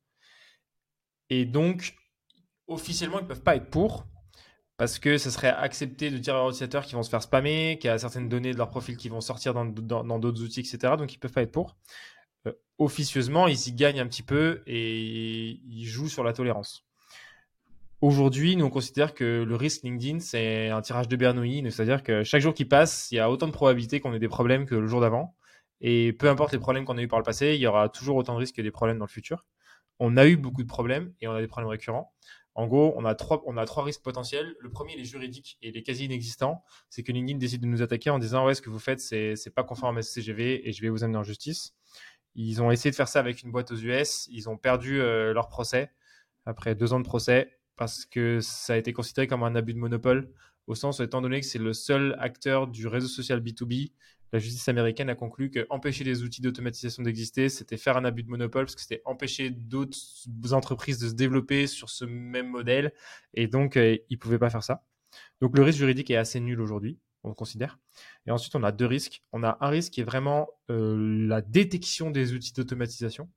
Et donc, officiellement, ils ne peuvent pas être pour, parce que ce serait accepté de dire à leurs utilisateurs qu'ils vont se faire spammer, qu'il y a certaines données de leur profil qui vont sortir dans d'autres outils, etc. Donc ils ne peuvent pas être pour. Euh, officieusement, ils y gagnent un petit peu et ils jouent sur la tolérance. Aujourd'hui, nous on considère que le risque LinkedIn, c'est un tirage de Bernoulli, c'est-à-dire que chaque jour qui passe, il y a autant de probabilités qu'on ait des problèmes que le jour d'avant. Et peu importe les problèmes qu'on a eu par le passé, il y aura toujours autant de risques que des problèmes dans le futur. On a eu beaucoup de problèmes et on a des problèmes récurrents. En gros, on a trois, on a trois risques potentiels. Le premier, il est juridique et il est quasi inexistant. C'est que LinkedIn décide de nous attaquer en disant ouais, ce que vous faites, c'est, pas conforme à CGV et je vais vous amener en justice. Ils ont essayé de faire ça avec une boîte aux US. Ils ont perdu euh, leur procès après deux ans de procès parce que ça a été considéré comme un abus de monopole au sens étant donné que c'est le seul acteur du réseau social B2B la justice américaine a conclu que empêcher les outils d'automatisation d'exister, c'était faire un abus de monopole parce que c'était empêcher d'autres entreprises de se développer sur ce même modèle et donc euh, ils ne pouvaient pas faire ça. Donc le risque juridique est assez nul aujourd'hui, on considère. Et ensuite, on a deux risques. On a un risque qui est vraiment euh, la détection des outils d'automatisation,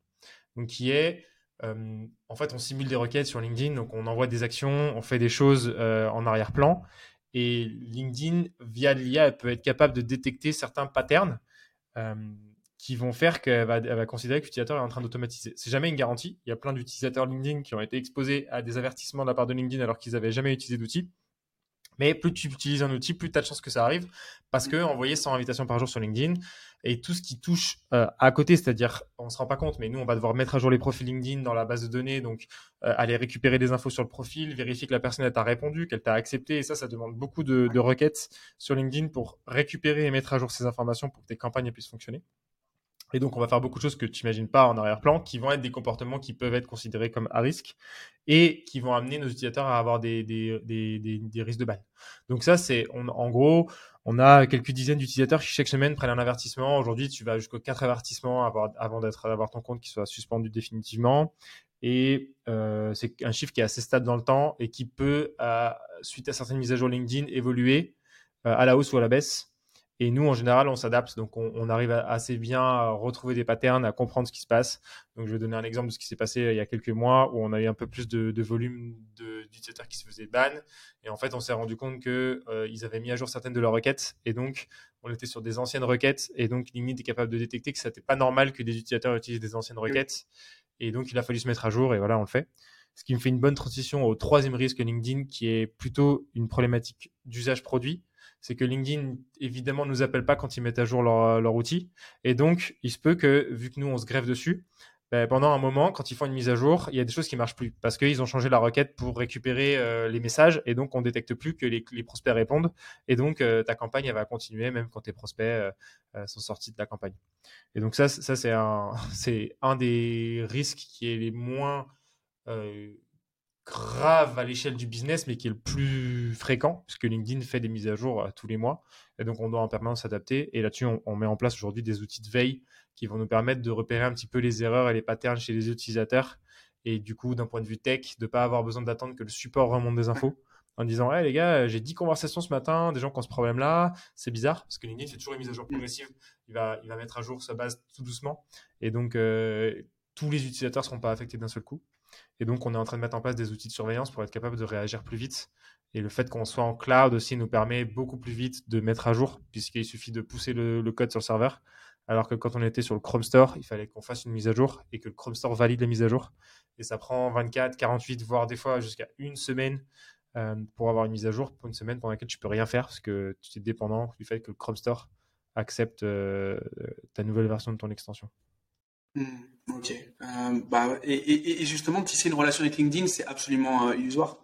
donc qui est euh, en fait, on simule des requêtes sur LinkedIn, donc on envoie des actions, on fait des choses en arrière-plan, et LinkedIn, via l'IA, elle peut être capable de détecter certains patterns euh, qui vont faire qu'elle va, considérer que l'utilisateur est en train d'automatiser. C'est jamais une garantie. Il y a plein d'utilisateurs LinkedIn qui ont été exposés à des avertissements de la part de LinkedIn alors qu'ils n'avaient jamais utilisé d'outil. Mais plus tu utilises un outil, plus tu as de chances que ça arrive. Parce que envoyer 100 invitations par jour sur LinkedIn et tout ce qui touche euh, à côté, c'est-à-dire, on ne se rend pas compte, mais nous, on va devoir mettre à jour les profils LinkedIn dans la base de données, donc euh, aller récupérer des infos sur le profil, vérifier que la personne t'a répondu, qu'elle t'a accepté. Et ça, ça demande beaucoup de, de, requêtes sur LinkedIn pour récupérer et mettre à jour ces informations pour que tes campagnes puissent fonctionner. Et donc, on va faire beaucoup de choses que tu n'imagines pas en arrière-plan, qui vont être des comportements qui peuvent être considérés comme à risque et qui vont amener nos utilisateurs à avoir des, risques de ban. Donc ça, c'est en gros, on a quelques dizaines d'utilisateurs qui chaque semaine prennent un avertissement. Aujourd'hui, tu vas jusqu'aux quatre avertissements avant d'avoir ton compte qui soit suspendu définitivement. Et euh, c'est un chiffre qui est assez stable dans le temps et qui peut, suite à certaines mises à jour LinkedIn, évoluer euh, à la hausse ou à la baisse. Et nous, en général, on s'adapte. Donc, on, arrive assez bien à retrouver des patterns, à comprendre ce qui se passe. Donc, je vais donner un exemple de ce qui s'est passé euh, il y a quelques mois où on a eu un peu plus de, volume d'utilisateurs qui se faisaient ban. Et en fait, on s'est rendu compte qu'ils euh, avaient mis à jour certaines de leurs requêtes. Et donc, on était sur des anciennes requêtes. Et donc, LinkedIn est capable de détecter que ce n'était pas normal que des utilisateurs utilisent des anciennes requêtes. Et donc, il a fallu se mettre à jour. Et voilà, on le fait. Ce qui me fait une bonne transition au troisième risque LinkedIn, qui est plutôt une problématique d'usage produit c'est que LinkedIn, évidemment, ne nous appelle pas quand ils mettent à jour leur, leur outil. Et donc, il se peut que, vu que nous, on se grève dessus, ben, pendant un moment, quand ils font une mise à jour, il y a des choses qui marchent plus parce qu'ils ont changé la requête pour récupérer euh, les messages et donc on détecte plus que les, prospects répondent et donc euh, ta campagne elle va continuer même quand tes prospects euh, sont sortis de la campagne. Et donc ça, ça c'est un, c'est un des risques qui est les moins grave à l'échelle du business, mais qui est le plus fréquent, puisque LinkedIn fait des mises à jour tous les mois. Et donc, on doit en permanence s'adapter. Et là-dessus, on, on, met en place aujourd'hui des outils de veille qui vont nous permettre de repérer un petit peu les erreurs et les patterns chez les utilisateurs. Et du coup, d'un point de vue tech, de ne pas avoir besoin d'attendre que le support remonte des infos en disant hey, les gars, j'ai 10 conversations ce matin, des gens qui ont ce problème-là, c'est bizarre, parce que LinkedIn fait toujours une mise à jour progressive, il va, il va mettre à jour sa base tout doucement, et donc euh, tous les utilisateurs ne seront pas affectés d'un seul coup. Et donc on est en train de mettre en place des outils de surveillance pour être capable de réagir plus vite. Et le fait qu'on soit en cloud aussi nous permet beaucoup plus vite de mettre à jour, puisqu'il suffit de pousser le, code sur le serveur. Alors que quand on était sur le Chrome Store, il fallait qu'on fasse une mise à jour et que le Chrome Store valide la mise à jour. Et ça prend 24, 48, voire des fois jusqu'à une semaine euh, pour avoir une mise à jour pour une semaine pendant laquelle tu peux rien faire parce que tu es dépendant du fait que le Chrome Store accepte euh, ta nouvelle version de ton extension. Mmh, ok. Euh, bah, et, et, et, justement, une relation avec LinkedIn, c'est absolument illusoire.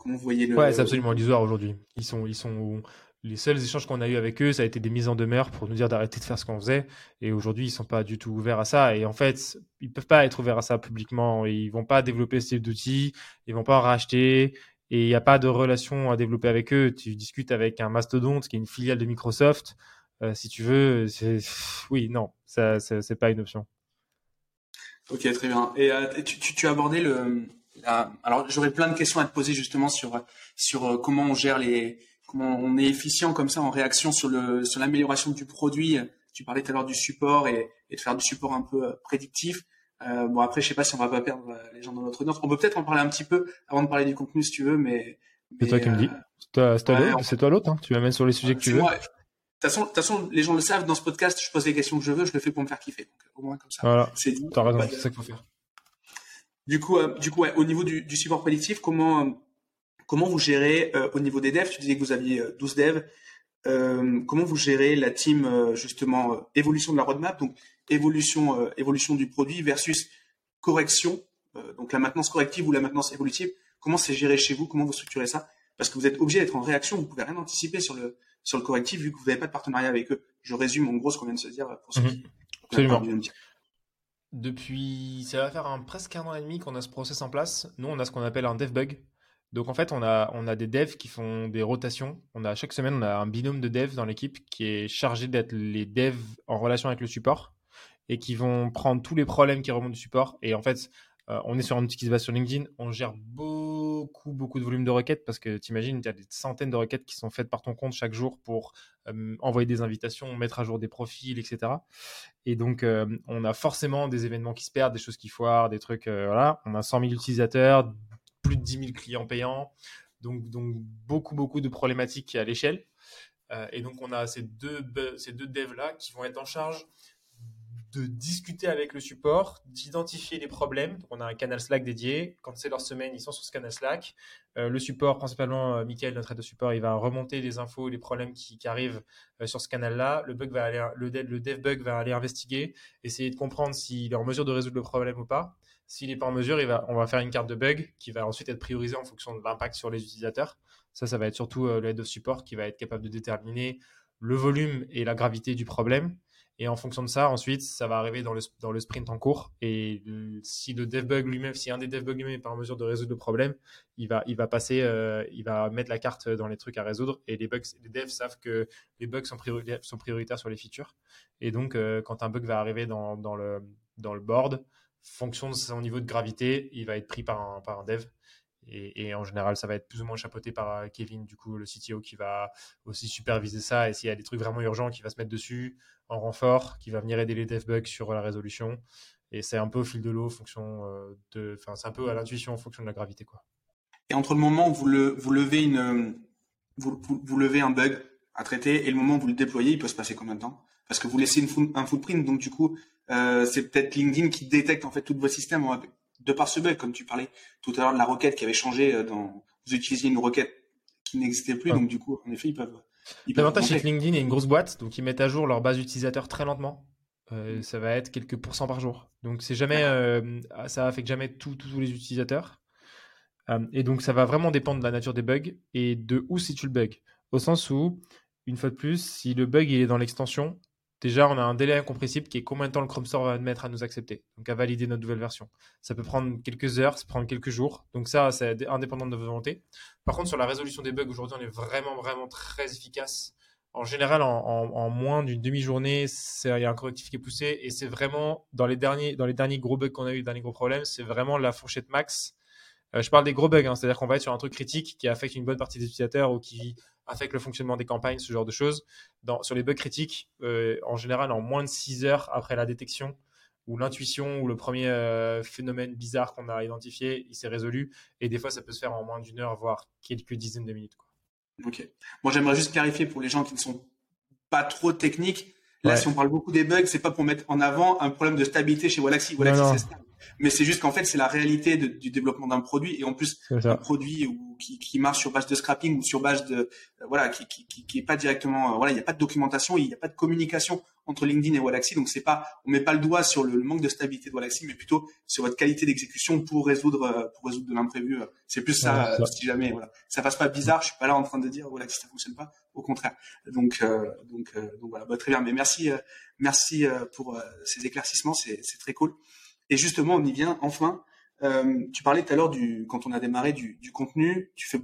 comment vous voyez le. Ouais, c'est absolument illusoire aujourd'hui. Ils sont, ils sont les seuls échanges qu'on a eu avec eux, ça a été des mises en demeure pour nous dire d'arrêter de faire ce qu'on faisait. Et aujourd'hui, ils sont pas du tout ouverts à ça. Et en fait, ils peuvent pas être ouverts à ça publiquement. Ils vont pas développer ce type d'outils. Ils vont pas en racheter. Et il n'y a pas de relation à développer avec eux. Tu discutes avec un mastodonte qui est une filiale de Microsoft. Euh, si tu veux, oui, non, ça, c'est pas une option. Ok, très bien. Et euh, tu, tu, tu, as abordé le. La... Alors, j'aurais plein de questions à te poser justement sur sur euh, comment on gère les on est efficient comme ça en réaction sur le sur l'amélioration du produit. Tu parlais tout à l'heure du support et, de faire du support un peu euh, prédictif. Euh, bon après, je sais pas si on va pas perdre les gens dans notre audience. On peut peut-être en parler un petit peu avant de parler du contenu si tu veux, mais. C'est toi qui me dis. C'est toi, l'autre. Hein. Tu m'amènes sur les sujets que tu veux. Toute façon, les gens le savent. Dans ce podcast, je pose les questions que je veux. Je le fais pour me faire kiffer. Donc, au moins comme ça. Voilà. C'est T'as raison. C'est ça qu'il faut faire. Du coup, du coup, au niveau du, du support prédictif, comment Comment vous gérez euh, au niveau des devs? Tu disais que vous aviez 12 euh, devs. Euh, comment vous gérez la team justement évolution de la roadmap, donc évolution évolution du produit versus correction, donc la maintenance corrective ou la maintenance évolutive. Comment c'est géré chez vous? Comment vous structurez ça? Parce que vous êtes obligé d'être en réaction, vous pouvez rien anticiper sur le sur le correctif vu que vous n'avez pas de partenariat avec eux. Je résume en gros ce qu'on vient de se dire pour ceux mhm. qui. Absolument. Depuis, ça va faire un, presque un an et demi qu'on a ce process en place. Nous, on a ce qu'on appelle un dev bug. Donc en fait, on a, on a des devs qui font des rotations. On a chaque semaine, on a un binôme de devs dans l'équipe qui est chargé d'être les devs en relation avec le support et qui vont prendre tous les problèmes qui remontent du support. Et en fait, euh, on est sur un outil qui se base sur LinkedIn. On gère beaucoup, beaucoup de volume de requêtes parce que tu imagines, il y a des centaines de requêtes qui sont faites par ton compte chaque jour pour euh, envoyer des invitations, mettre à jour des profils, etc. Et donc, euh, on a forcément des événements qui se perdent, des choses qui foirent, des trucs. voilà. On a 100 000 utilisateurs, plus de 10 000 clients payants, donc, donc beaucoup, beaucoup de problématiques à l'échelle. Et donc, on a ces deux, ces deux devs-là qui vont être en charge de discuter avec le support, d'identifier les problèmes. On a un canal Slack dédié. Quand c'est leur semaine, ils sont sur ce canal Slack. Euh, le support, principalement euh, Michael, notre aide de support, il va remonter les infos, les problèmes qui, arrivent sur ce canal-là. Le bug va aller, le dev, bug va aller investiguer, essayer de comprendre s'il est en mesure de résoudre le problème ou pas. S'il n'est pas en mesure, il va, on va faire une carte de bug qui va ensuite être priorisée en fonction de l'impact sur les utilisateurs. Ça, ça va être surtout euh, head of support qui va être capable de déterminer le volume et la gravité du problème. Et en fonction de ça, ensuite, ça va arriver dans le, dans le sprint en cours. Et si le dev bug lui-même, si un des dev bugs lui-même n'est pas en mesure de résoudre le problème, il va, il va passer, euh, il va mettre la carte dans les trucs à résoudre. Et les bugs, les devs savent que les bugs sont prioritaires sur les features. Et donc, euh, quand un bug va arriver dans, dans, le, dans le board, fonction de son niveau de gravité, il va être pris par un, par un dev. Et, en général, ça va être plus ou moins chapeauté par euh, Kevin, du coup, le CTO, qui va aussi superviser ça. Et s'il y a des trucs vraiment urgents, qui va se mettre dessus en renfort, qui va venir aider les dev bugs sur la résolution. Et c'est un peu au fil de l'eau, fonction euh, de, enfin, c'est un peu à l'intuition en fonction de la gravité, quoi. Et entre le moment où vous, le, vous levez une, vous, vous, levez un bug à traiter et le moment où vous le déployez, il peut se passer combien de temps? Parce que vous laissez une, un footprint, donc du coup, euh, c'est peut-être LinkedIn qui détecte en fait tous vos systèmes de par ce bug, comme tu parlais tout à l'heure de la requête qui avait changé. Euh, dans, vous utilisiez une requête qui n'existait plus, donc du coup, en effet, ils peuvent L'avantage, c'est que LinkedIn est une grosse boîte, donc ils mettent à jour leur base d'utilisateurs très lentement. Euh, ça va être quelques pourcents par jour. Donc c'est jamais, euh, ça affecte jamais tous les utilisateurs. Euh, et donc ça va vraiment dépendre de la nature des bugs et de où situe le bug. Au sens où, une fois de plus, si le bug il est dans l'extension, déjà on a un délai incompressible qui est combien de temps le Chrome Store va mettre à nous accepter, donc à valider notre nouvelle version. Ça peut prendre quelques heures, ça peut prendre quelques jours. Donc ça, c'est indépendant de notre volonté. Par contre, sur la résolution des bugs, aujourd'hui, on est vraiment, vraiment très efficace en général, en, moins d'une demi-journée, il y a un correctif qui est poussé et c'est vraiment dans les derniers, dans les derniers gros bugs qu'on a eu, les derniers gros problèmes, c'est vraiment la fourchette max. Euh, je parle des gros bugs, hein, c'est-à-dire qu'on va être sur un truc critique qui affecte une bonne partie des utilisateurs ou qui affecte le fonctionnement des campagnes, ce genre de choses. Dans, sur les bugs critiques, euh, en général, en moins de 6 heures après la détection ou l'intuition ou le premier euh, phénomène bizarre qu'on a identifié, il s'est résolu. Et des fois, ça peut se faire en moins d'une heure, voire quelques dizaines de minutes. Quoi. Ok. Moi, j'aimerais juste clarifier pour les gens qui ne sont pas trop techniques. Là, si on parle beaucoup des bugs, c'est pas pour mettre en avant un problème de stabilité chez Wallaxy. Wallaxy, c'est stable. Mais c'est juste qu'en fait, c'est la réalité du développement d'un produit et en plus un produit qui, qui, marche sur base de scrapping ou sur base de euh, voilà, qui, qui, qui, est pas directement euh, voilà, il n'y a pas de documentation, il n'y a pas de communication entre LinkedIn et Wallaxy. Donc c'est pas, on met pas le doigt sur le, manque de stabilité de Wallaxy, mais plutôt sur votre qualité d'exécution pour résoudre euh, pour résoudre de l'imprévu. C'est plus ça, si jamais voilà, ça passe pas bizarre. Je suis pas là en train de dire Wallaxy ça fonctionne pas. Au contraire. Donc donc donc voilà, bah, très bien. Mais merci merci pour ces éclaircissements, c'est c'est très cool. Et justement, on y vient enfin. Euh, tu parlais tout à l'heure du quand on a démarré du, contenu. Tu fais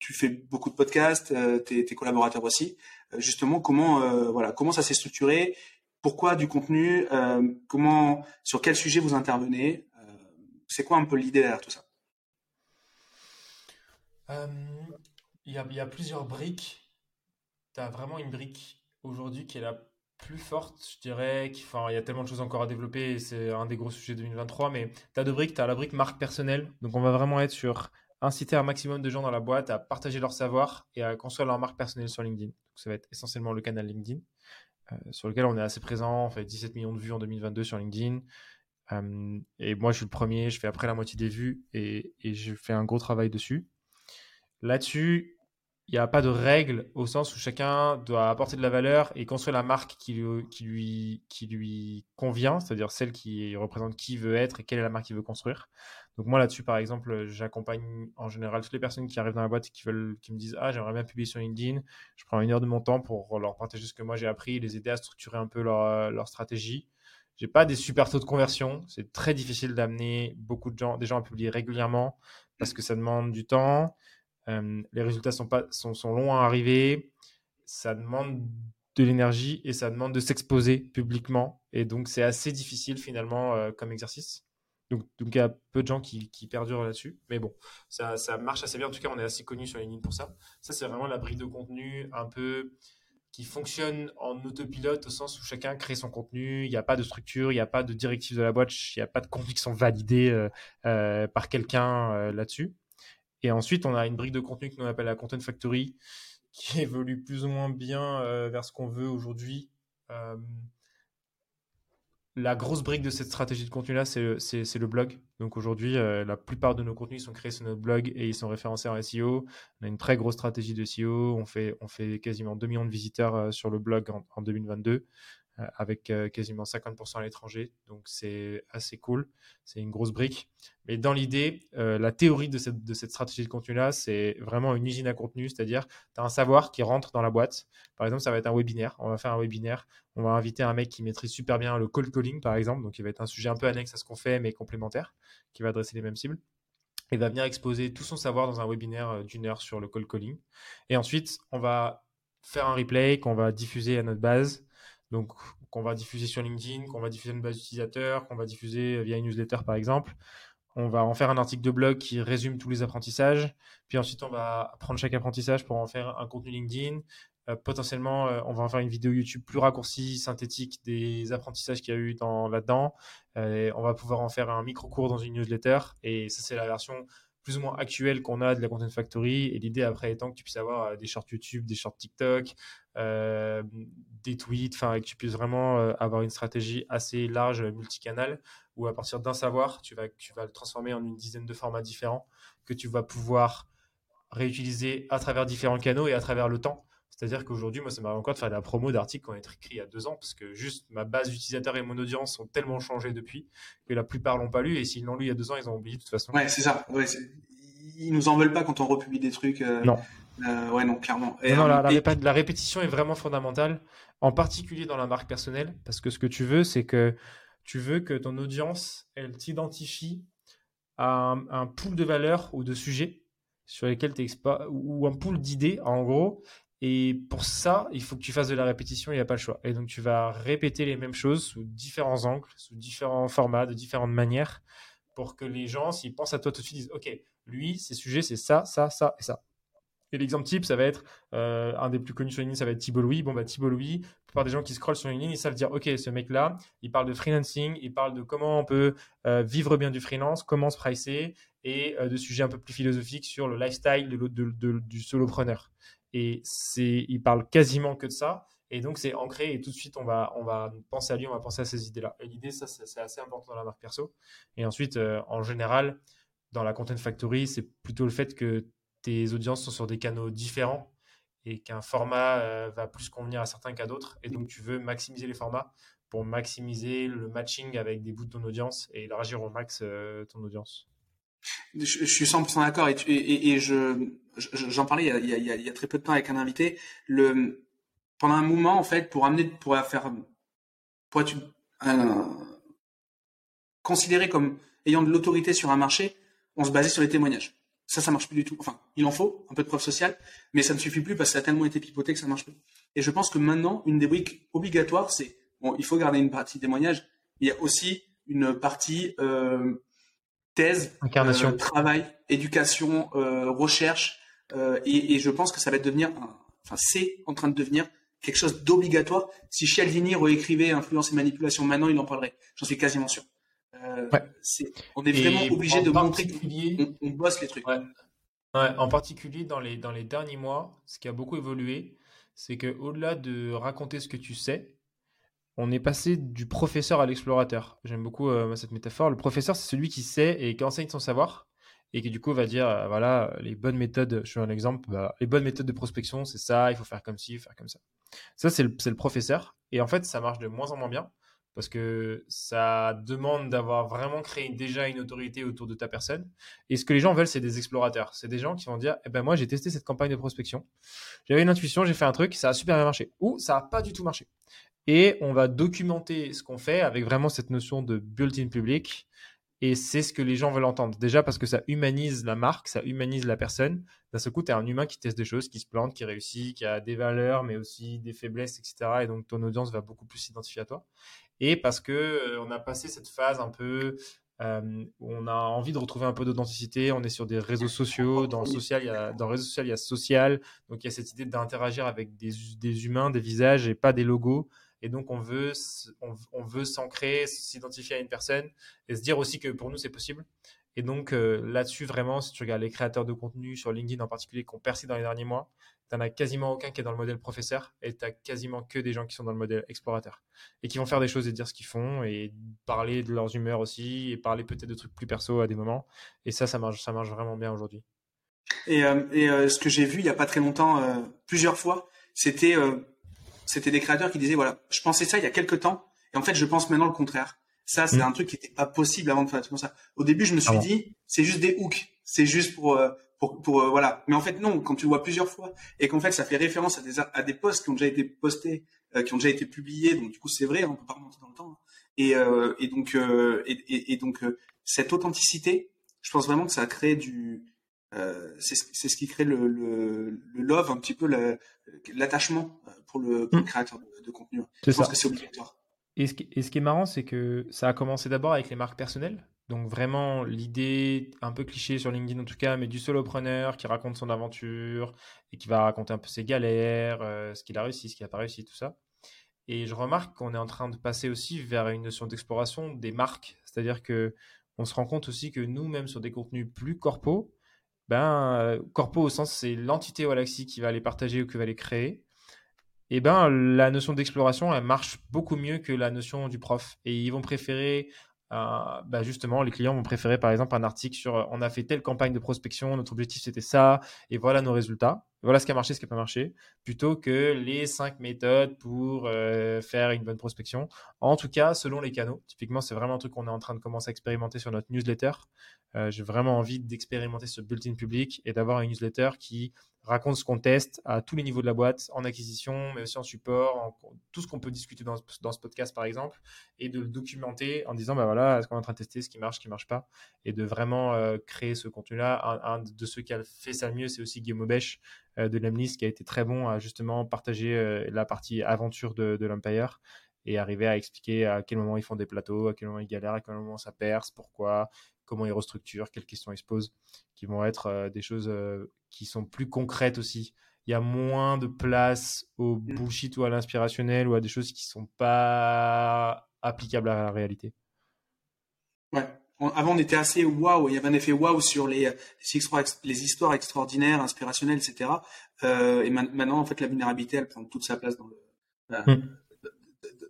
tu fais beaucoup de podcasts, euh, tes, collaborateurs aussi. Euh, justement, comment voilà comment ça s'est structuré? Pourquoi du contenu? Comment sur quel sujet vous intervenez? C'est quoi un peu l'idée derrière tout ça? Il y, a, y a plusieurs briques. Tu as vraiment une brique aujourd'hui qui est la plus forte, je dirais. Enfin, il y a tellement de choses encore à développer et c'est un des gros sujets 2023. Mais tu as deux briques. Tu as la brique marque personnelle. Donc, on va vraiment être sur inciter un maximum de gens dans la boîte à partager leur savoir et à construire leur marque personnelle sur LinkedIn. Donc, ça va être essentiellement le canal LinkedIn, euh, sur lequel on est assez présent. On fait 17 millions de vues en 2022 sur LinkedIn. Euh, et moi, je suis le premier. Je fais après la moitié des vues et, et je fais un gros travail dessus. Là-dessus, il n'y a pas de règle au sens où chacun doit apporter de la valeur et construire la marque qui lui, convient, c'est-à-dire celle qui représente qui veut être et quelle est la marque qu'il veut construire. Donc moi là-dessus, par exemple, j'accompagne en général toutes les personnes qui arrivent dans la boîte et qui, veulent, me disent Ah, j'aimerais bien publier sur LinkedIn. Je prends une heure de mon temps pour leur partager ce que moi j'ai appris, les aider à structurer un peu leur, leur stratégie. J'ai pas des super taux de conversion. C'est très difficile d'amener beaucoup de gens, des gens à publier régulièrement parce que ça demande du temps. Euh, les résultats sont, pas, sont, sont longs à arriver. Ça demande de l'énergie et ça demande de s'exposer publiquement. Et donc, c'est assez difficile finalement euh, comme exercice. Donc, il y a peu de gens qui, perdurent là-dessus. Mais bon, ça, ça, marche assez bien. En tout cas, on est assez connu sur LinkedIn pour ça. Ça, c'est vraiment la brique de contenu un peu qui fonctionne en autopilote au sens où chacun crée son contenu. Il n'y a pas de structure, il n'y a pas de directive de la boîte, il n'y a pas de qui sont validés euh, par quelqu'un là-dessus. Et ensuite, on a une brique de contenu que l'on appelle la Content Factory, qui évolue plus ou moins bien euh, vers ce qu'on veut aujourd'hui. Euh, la grosse brique de cette stratégie de contenu-là, c'est le, blog. Donc aujourd'hui, euh, la plupart de nos contenus sont créés sur notre blog et ils sont référencés en SEO. On a une très grosse stratégie de SEO. On fait, quasiment 2 millions de visiteurs sur le blog en, en 2022. Euh, avec euh, quasiment 50% à l'étranger. Donc c'est assez cool. C'est une grosse brique. Mais dans l'idée, euh, la théorie de cette, de cette stratégie de contenu-là, c'est vraiment une usine à contenu, c'est-à-dire tu as un savoir qui rentre dans la boîte. Par exemple, ça va être un webinaire. On va faire un webinaire. On va inviter un mec qui maîtrise super bien le cold calling, par exemple. Donc il va être un sujet un peu annexe à ce qu'on fait, mais complémentaire, qui va adresser les mêmes cibles. Il va venir exposer tout son savoir dans un webinaire d'une heure sur le cold calling. Et ensuite, on va faire un replay qu'on va diffuser à notre base donc qu'on va diffuser sur LinkedIn, qu'on va diffuser une base d'utilisateurs, qu'on va diffuser via une newsletter par exemple. On va en faire un article de blog qui résume tous les apprentissages. Puis ensuite, on va prendre chaque apprentissage pour en faire un contenu LinkedIn. Euh, potentiellement, euh, on va en faire une vidéo YouTube plus raccourcie, synthétique des apprentissages qu'il y a eu dans, là-dedans. Euh, on va pouvoir en faire un micro-cours dans une newsletter. Et ça, c'est la version plus ou moins actuelle qu'on a de la Content Factory. Et l'idée après étant que tu puisses avoir des shorts YouTube, des shorts TikTok, euh, des tweets, enfin, que tu puisses vraiment euh, avoir une stratégie assez large, multicanal, où à partir d'un savoir, tu vas, tu vas le transformer en une dizaine de formats différents que tu vas pouvoir réutiliser à travers différents canaux et à travers le temps. C'est-à-dire qu'aujourd'hui, moi, ça m'arrive encore de faire de la promo d'articles qui ont été écrits il y a deux ans, parce que juste ma base d'utilisateurs et mon audience ont tellement changé depuis que la plupart l'ont pas lu, et s'ils l'ont lu il y a deux ans, ils ont oublié de toute façon. Ouais, c'est ça. Ils nous en veulent pas quand on republie des trucs. Euh, non. Euh, ouais, non, clairement. non, la, la, répétition est vraiment fondamentale, en particulier dans la marque personnelle, parce que ce que tu veux, c'est que tu veux que ton audience, elle t'identifie à un, pool de valeurs ou de sujets sur lesquels tu ou un pool d'idées, en gros. Et pour ça, il faut que tu fasses de la répétition, il n'y a pas le choix. Et donc, tu vas répéter les mêmes choses sous différents angles, sous différents formats, de différentes manières, pour que les gens, s'ils pensent à toi tout de suite, disent Ok, lui, ses sujets, c'est ça, ça, ça et ça. Et l'exemple type, ça va être euh, un des plus connus sur LinkedIn, ça va être Thibault Louis. Bon, bah, Thibault Louis, la plupart des gens qui scrollent sur LinkedIn, ils savent dire Ok, ce mec-là, il parle de freelancing, il parle de comment on peut euh, vivre bien du freelance, comment se pricer, et euh, de sujets un peu plus philosophiques sur le lifestyle du solopreneur. Et il parle quasiment que de ça. Et donc, c'est ancré et tout de suite, on va, on va penser à lui, on va penser à ces idées-là. Et l'idée, ça, c'est assez important dans la marque perso. Et ensuite, en général, dans la Content Factory, c'est plutôt le fait que tes audiences sont sur des canaux différents et qu'un format euh, va plus convenir à certains qu'à d'autres. Et donc, tu veux maximiser les formats pour maximiser le matching avec des bouts de ton audience et élargir au max euh, ton audience. Je, suis 100% d'accord et, et, je, j'en parlais il y, a, très peu de temps avec un invité. Pendant un moment, en fait, pour amener, pour faire, pour être euh, considéré comme ayant de l'autorité sur un marché, on se basait sur les témoignages. Ça, ça marche plus du tout. Enfin, il en faut un peu de preuve sociale, mais ça ne suffit plus parce que ça a tellement été pipoté que ça marche plus. Et je pense que maintenant, une des briques obligatoires, c'est bon, il faut garder une partie témoignage, mais il y a aussi une partie euh, thèse, Incarnation. Euh, travail, éducation, euh, recherche, euh, et, et, je pense que ça va devenir, enfin, c'est en train de devenir quelque chose d'obligatoire. Si Cialdini réécrivait Influence et manipulation maintenant, il en parlerait. J'en suis quasiment sûr. Euh, on est vraiment obligé de montrer qu'on on bosse les trucs. en particulier dans les, dans les derniers mois, ce qui a beaucoup évolué, c'est qu'au-delà de raconter ce que tu sais, on est passé du professeur à l'explorateur. J'aime beaucoup euh, cette métaphore. Le professeur, c'est celui qui sait et qui enseigne son savoir et qui du coup va dire euh, voilà les bonnes méthodes. Je fais un exemple. Bah, les bonnes méthodes de prospection, c'est ça. Il faut faire comme ci, faire comme ça. Ça, c'est le, le, professeur. Et en fait, ça marche de moins en moins bien parce que ça demande d'avoir vraiment créé déjà une autorité autour de ta personne. Et ce que les gens veulent, c'est des explorateurs. C'est des gens qui vont dire, eh ben moi, j'ai testé cette campagne de prospection. J'avais une intuition, j'ai fait un truc, ça a super bien marché. Ou ça n'a pas du tout marché. Et on va documenter ce qu'on fait avec vraiment cette notion de built-in public. Et c'est ce que les gens veulent entendre. Déjà parce que ça humanise la marque, ça humanise la personne. D'un seul coup, tu es un humain qui teste des choses, qui se plante, qui réussit, qui a des valeurs, mais aussi des faiblesses, etc. Et donc, ton audience va beaucoup plus s'identifier à toi et parce que euh, on a passé cette phase un peu euh, où on a envie de retrouver un peu d'authenticité. On est sur des réseaux sociaux. Dans le social, il y a, dans réseau social, il y a social. Donc il y a cette idée d'interagir avec des, des, humains, des visages et pas des logos. Et donc on veut, on, veut s'ancrer, s'identifier à une personne et se dire aussi que pour nous c'est possible. Et donc euh, là-dessus, vraiment, si tu regardes les créateurs de contenu sur LinkedIn en particulier qui ont percé dans les derniers mois, tu n'en as quasiment aucun qui est dans le modèle professeur et tu as quasiment que des gens qui sont dans le modèle explorateur et qui vont faire des choses et dire ce qu'ils font et parler de leurs humeurs aussi et parler peut-être de trucs plus perso à des moments. Et ça, ça marche, ça marche vraiment bien aujourd'hui. Et, euh, et euh, ce que j'ai vu il n'y a pas très longtemps, plusieurs fois, c'était c'était des créateurs qui disaient voilà, je pensais ça il y a quelques temps et en fait je pense maintenant le contraire. Ça, c'est mmh. un truc qui n'était pas possible avant de faire tout ça. Au début, je me suis ah dit, c'est juste des hooks. C'est juste pour, pour, euh, voilà. Mais en fait non, quand tu le vois plusieurs fois et qu'en fait ça fait référence à des à des posts qui ont déjà été postés, euh, qui ont déjà été publiés, donc du coup c'est vrai, on peut pas remonter dans le temps. Hein. Et, euh, et donc et, et, donc cette authenticité, je pense vraiment que ça a créé du c'est ce qui crée le, le, le, love, un petit peu l'attachement pour le, pour le mmh. créateur de, contenu. Je pense que c'est obligatoire. Et ce, qui, et ce est marrant, c'est que ça a commencé d'abord avec les marques personnelles. Donc vraiment l'idée un peu cliché sur LinkedIn en tout cas, mais du solopreneur qui raconte son aventure et qui va raconter un peu ses galères, euh, ce qu'il a réussi, ce qu'il n'a pas réussi, tout ça. Et je remarque qu'on est en train de passer aussi vers une notion d'exploration des marques, c'est-à-dire que on se rend compte aussi que nous, même sur des contenus plus corpo, ben euh, corpo au sens c'est l'entité Walaxy qui va les partager ou qui va les créer. Et ben la notion d'exploration marche beaucoup mieux que la notion du prof et ils vont préférer euh, bah justement, les clients vont préférer par exemple un article sur on a fait telle campagne de prospection, notre objectif c'était ça, et voilà nos résultats. Voilà ce qui a marché, ce qui n'a pas marché, plutôt que les cinq méthodes pour euh, faire une bonne prospection. En tout cas, selon les canaux. Typiquement, c'est vraiment un truc qu'on est en train de commencer à expérimenter sur notre newsletter. Euh, j'ai vraiment envie d'expérimenter ce built-in public et d'avoir une newsletter qui raconte ce qu'on teste à tous les niveaux de la boîte, en acquisition, mais aussi en support, tout ce qu'on peut discuter dans, ce podcast par exemple, et de le documenter en disant bah voilà ce qu'on est en train de tester, ce qui marche, ce qui marche pas, et de vraiment euh, créer ce contenu-là. Un, de ceux qui a fait ça le mieux, c'est aussi Guillaume euh, de Lemnis qui a été très bon à justement partager euh, la partie aventure de, de l'Empire et arriver à expliquer à quel moment ils font des plateaux, à quel moment ils galèrent, à quel moment ça perce, pourquoi, comment ils restructurent, quelles questions ils se posent, qui vont être euh, des choses euh, qui sont plus concrètes aussi. Il y a moins de place au mmh. bullshit ou à l'inspirationnel ou à des choses qui sont pas applicables à la réalité. Ouais. Avant, on était assez waouh. Il y avait un effet waouh sur les, les, histoires extraordinaires, inspirationnelles, etc. Euh, et maintenant, en fait, la vulnérabilité, elle prend toute sa place dans le, mmh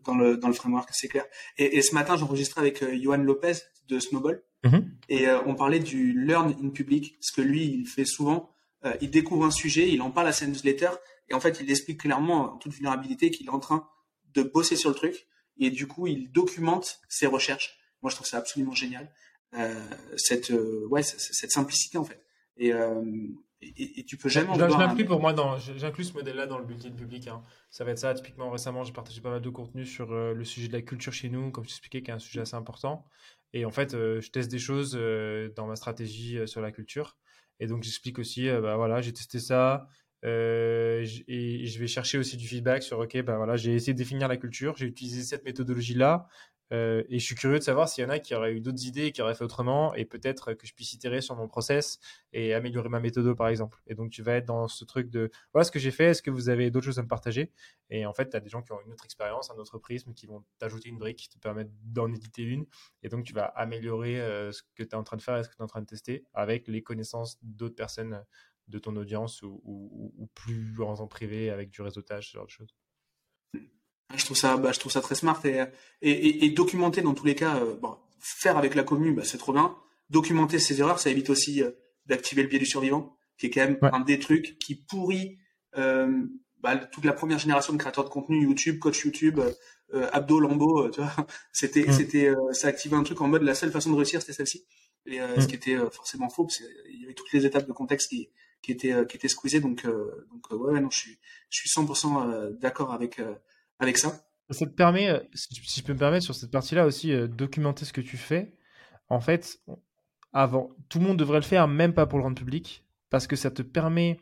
dans le, dans le framework, c'est clair. Et, et, ce matin, j'enregistrais avec euh, Johan Lopez de Snowball. Mm-hmm. Et euh, on parlait du learn in public, ce que lui, il fait souvent. Euh, il découvre un sujet, il en parle à sa newsletter, et en fait, il explique clairement, en toute vulnérabilité, qu'il est en train de bosser sur le truc, et du coup, il documente ses recherches. Moi, je trouve ça absolument génial. Euh, cette, ouais, cette simplicité, en fait. Et, et, tu peux jamais. J'inclus pour moi dans, j'inclus ce modèle-là dans le bulletin public. Hein. Ça va être ça. Typiquement, récemment, j'ai partagé pas mal de contenu sur euh, le sujet de la culture chez nous, comme je t'expliquais, qui est un sujet assez important. Et en fait, euh, je teste des choses euh, dans ma stratégie sur la culture. Et donc, j'explique aussi, bah voilà, j'ai testé ça. et je vais chercher aussi du feedback sur, ok, bah voilà, j'ai essayé de définir la culture, j'ai utilisé cette méthodologie-là. Euh, et je suis curieux de savoir s'il y en a qui auraient eu d'autres idées, qui auraient fait autrement, et peut-être que je puisse itérer sur mon process et améliorer ma méthode, par exemple. Et donc, tu vas être dans ce truc de voilà ce que j'ai fait, est-ce que vous avez d'autres choses à me partager? Et en fait, tu as des gens qui ont une autre expérience, un autre prisme, qui vont t'ajouter une brique te permettre d'en éditer une. Et donc, tu vas améliorer euh, ce que tu es en train de faire et ce que tu es en train de tester avec les connaissances d'autres personnes de ton audience ou, ou plus en privé avec du réseautage, ce genre de choses. Je trouve ça, bah, je trouve ça très smart et, et, et, documenter dans tous les cas. Euh, bon, faire avec la commune, bah, c'est trop bien. Documenter ses erreurs, ça évite aussi euh, d'activer le biais du survivant, qui est quand même un des trucs qui pourrit euh, bah, toute la première génération de créateurs de contenu YouTube, coach YouTube, euh, Abdo, Lambo, tu vois. C'était, mm. c'était, ça activait un truc en mode la seule façon de réussir, c'était celle-ci. Et ce mm. qui était forcément faux, parce qu'il y avait toutes les étapes de contexte qui, qui étaient, qui étaient squeezées. Donc, donc ouais, non, je suis, je suis 100% d'accord avec avec ça. Te permet, euh, si je peux me permettre sur cette partie-là aussi, euh, documenter ce que tu fais. En fait, avant, tout le monde devrait le faire, même pas pour le rendre public, parce que ça te permet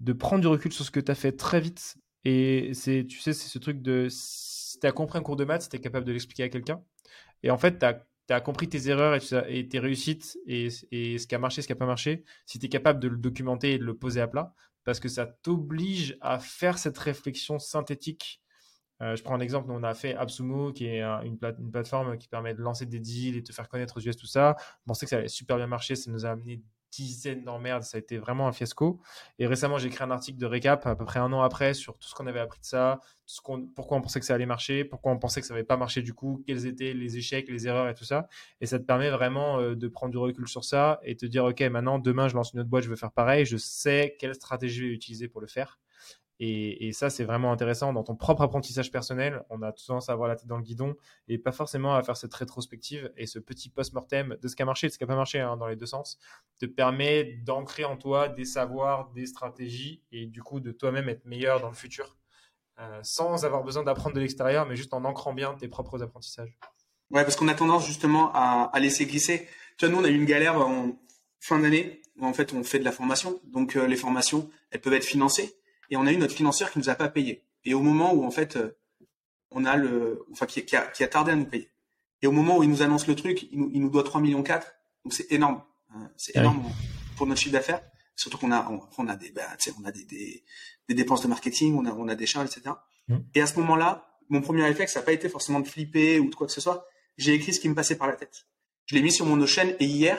de prendre du recul sur ce que tu as fait très vite. Et c'est, tu sais, c'est ce truc de si tu as compris un cours de maths, tu es capable de l'expliquer à quelqu'un. Et en fait, tu as, compris tes erreurs et, tes réussites et, et, ce qui a marché, ce qui n'a pas marché, si tu es capable de le documenter et de le poser à plat, parce que ça t'oblige à faire cette réflexion synthétique euh, je prends un exemple, nous on a fait Absumo, qui est une, plateforme qui permet de lancer des deals et de te faire connaître aux US, tout ça. On pensait que ça allait super bien marcher, ça nous a amené dizaines d'emmerdes, ça a été vraiment un fiasco. Et récemment, j'ai écrit un article de récap, à peu près un an après, sur tout ce qu'on avait appris de ça, pourquoi on pensait que ça allait marcher, pourquoi on pensait que ça n'avait pas marché du coup, quels étaient les échecs, les erreurs et tout ça. Et ça te permet vraiment euh, de prendre du recul sur ça et te dire, OK, maintenant, demain, je lance une autre boîte, je veux faire pareil, je sais quelle stratégie je vais utiliser pour le faire. Et, ça, c'est vraiment intéressant. Dans ton propre apprentissage personnel, on a tendance à avoir la tête dans le guidon et pas forcément à faire cette rétrospective et ce petit post-mortem de ce qui a marché et de ce qui n'a pas marché hein, dans les deux sens te permet d'ancrer en toi des savoirs, des stratégies et du coup de toi-même être meilleur dans le futur euh, sans avoir besoin d'apprendre de l'extérieur, mais juste en ancrant bien tes propres apprentissages. Ouais, parce qu'on a tendance justement à, laisser glisser. Tu nous, on a eu une galère en fin d'année où en fait on fait de la formation. Donc euh, les formations, elles peuvent être financées et on a eu notre financeur qui nous a pas payé. Et au moment où en fait euh, on a le, enfin qui, qui, a, qui, a, tardé à nous payer. Et au moment où il nous annonce le truc, il nous, il nous doit 3 millions 4. Donc c'est énorme. Hein. c'est ah énorme pour notre chiffre d'affaires. Surtout qu'on a, on, a des, bah, on a des, des, des, dépenses de marketing, on a, on a des charges, etc. Mmh. Et à ce moment-là, mon premier réflexe, ça n'a pas été forcément de flipper ou de quoi que ce soit. J'ai écrit ce qui me passait par la tête. Je l'ai mis sur mon chaîne et hier,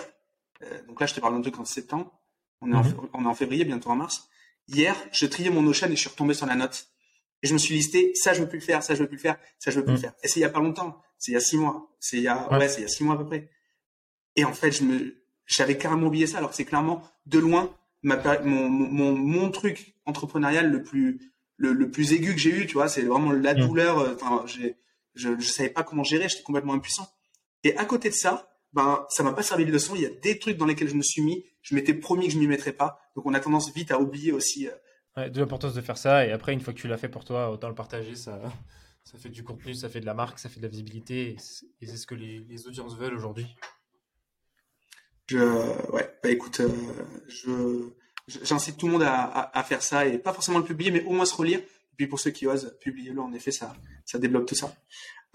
euh, donc là je te parle d'un truc en septembre, on est, en, mmh. on est en février, bientôt en mars. Hier, je triais mon Notion et je suis retombé sur la note. Et je me suis listé, ça je veux plus le faire, ça je veux plus le faire, ça je veux plus le mm. faire. Et c'est il y a pas longtemps, c'est il y a six mois, c'est il y a, ouais, c'est il y a six mois à peu près. Et en fait, je me, j'avais carrément oublié ça, alors que c'est clairement de loin ma, mon, mon, mon truc entrepreneurial le plus le, le plus aigu que j'ai eu, tu vois, c'est vraiment la mm. douleur. Euh, enfin, j'ai je, je savais pas comment gérer, j'étais complètement impuissant. Et à côté de ça, ben ça m'a pas servi de leçon. Il y a des trucs dans lesquels je me suis mis, je m'étais promis que je m'y mettrais pas. Donc on a tendance vite à oublier aussi. Euh, ouais, de l'importance de faire ça. Et après, une fois que tu l'as fait pour toi, autant le partager. Ça, ça fait du contenu, ça fait de la marque, ça fait de la visibilité. Et c'est ce que les, les audiences veulent aujourd'hui. Je, ouais, bah écoute, euh, je, j'incite tout le monde à, à, à, faire ça et pas forcément le publier, mais au moins se relire. Et puis pour ceux qui osent, publier-le. En effet, ça, ça débloque tout ça.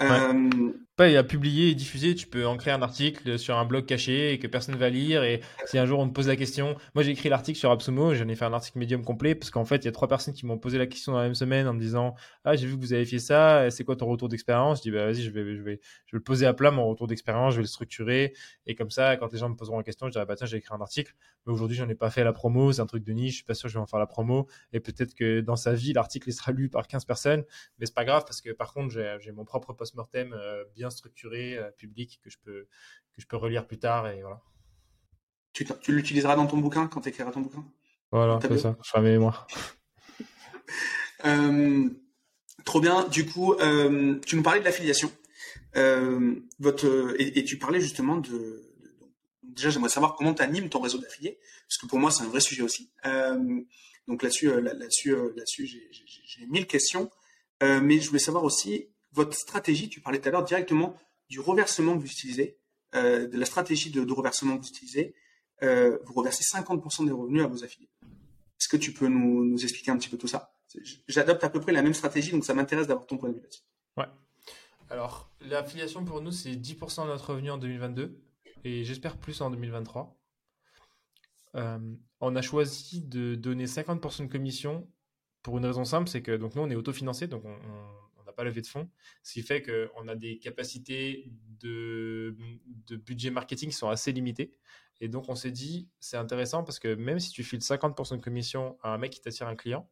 Euh... Pas à publier et diffuser, tu peux en créer un article sur un blog caché et que personne va lire. Et si un jour on te pose la question, moi j'ai écrit l'article sur Absumo, j'en ai fait un article médium complet parce qu'en fait il y a trois personnes qui m'ont posé la question dans la même semaine en me disant Ah, j'ai vu que vous avez fait ça, c'est quoi ton retour d'expérience? Je dis Bah vas-y, je vais, je, vais, je vais le poser à plat mon retour d'expérience, je vais le structurer. Et comme ça, quand les gens me poseront la question, je dirais Bah tiens, j'ai écrit un article, mais aujourd'hui j'en ai pas fait la promo, c'est un truc de niche, je suis pas sûr que je vais en faire la promo. Et peut-être que dans sa vie, l'article sera lu par 15 personnes, mais c'est pas grave parce que par contre j'ai mon propre post-mortem euh, bien structuré, euh, public, que je, peux, que je peux relire plus tard. Et voilà. Tu, tu l'utiliseras dans ton bouquin quand tu écriras ton bouquin? Voilà, c'est ça, je ferai mes mémoires. euh, trop bien. Du coup, euh, tu nous parlais de l'affiliation. Euh, votre, et, et, tu parlais justement de. de déjà, j'aimerais savoir comment tu animes ton réseau d'affiliés, parce que pour moi, c'est un vrai sujet aussi. Donc là-dessus, là-dessus, là-dessus, j'ai mille questions. mais je voulais savoir aussi votre stratégie, tu parlais tout à l'heure directement du reversement que vous utilisez, euh, de la stratégie de, reversement que vous utilisez, euh, vous reversez 50% des revenus à vos affiliés. Est-ce que tu peux nous, expliquer un petit peu tout ça? J'adopte à peu près la même stratégie, donc ça m'intéresse d'avoir ton point de vue là-dessus. Ouais. Alors, l'affiliation pour nous, c'est 10% de notre revenu en 2022 et j'espère plus en 2023. Euh, on a choisi de donner 50% de commission pour une raison simple, c'est que donc nous on est autofinancé, donc on, pas levé de fonds, ce qui fait qu'on a des capacités de, de budget marketing qui sont assez limitées. Et donc, on s'est dit, c'est intéressant parce que même si tu files 50% de commission à un mec qui t'attire un client,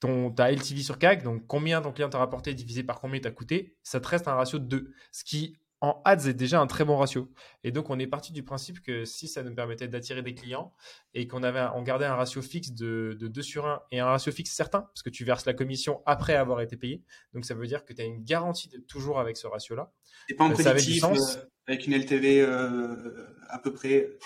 ton, ta LTV sur CAC, donc combien ton client t'a rapporté divisé par combien t'a coûté, ça te reste un ratio de 2. Ce qui en ads est déjà un très bon ratio. Et donc, on est parti du principe que si ça nous permettait d'attirer des clients et qu'on avait, on gardait un ratio fixe de, de 2 sur 1 et un ratio fixe certain, parce que tu verses la commission après avoir été payé. Donc, ça veut dire que tu as une garantie de toujours avec ce ratio-là. Et pas en euh, euh, avec une LTV euh, à peu près.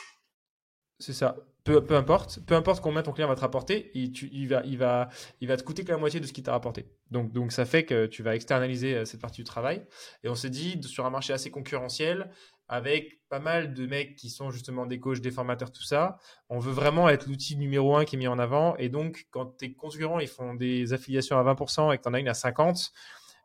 C'est ça peu, peu, importe, peu importe combien ton client va te rapporter, il, tu, va, il, va, il va te coûter que la moitié de ce qu'il t'a rapporté. Donc, donc ça fait que tu vas externaliser euh, cette partie du travail. Et on s'est dit, sur un marché assez concurrentiel, avec pas mal de mecs qui sont justement des coachs, des formateurs, tout ça, on veut vraiment être l'outil numéro un qui est mis en avant. Et donc, quand tes concurrents ils font des affiliations à 20% et que tu en as une à 50%,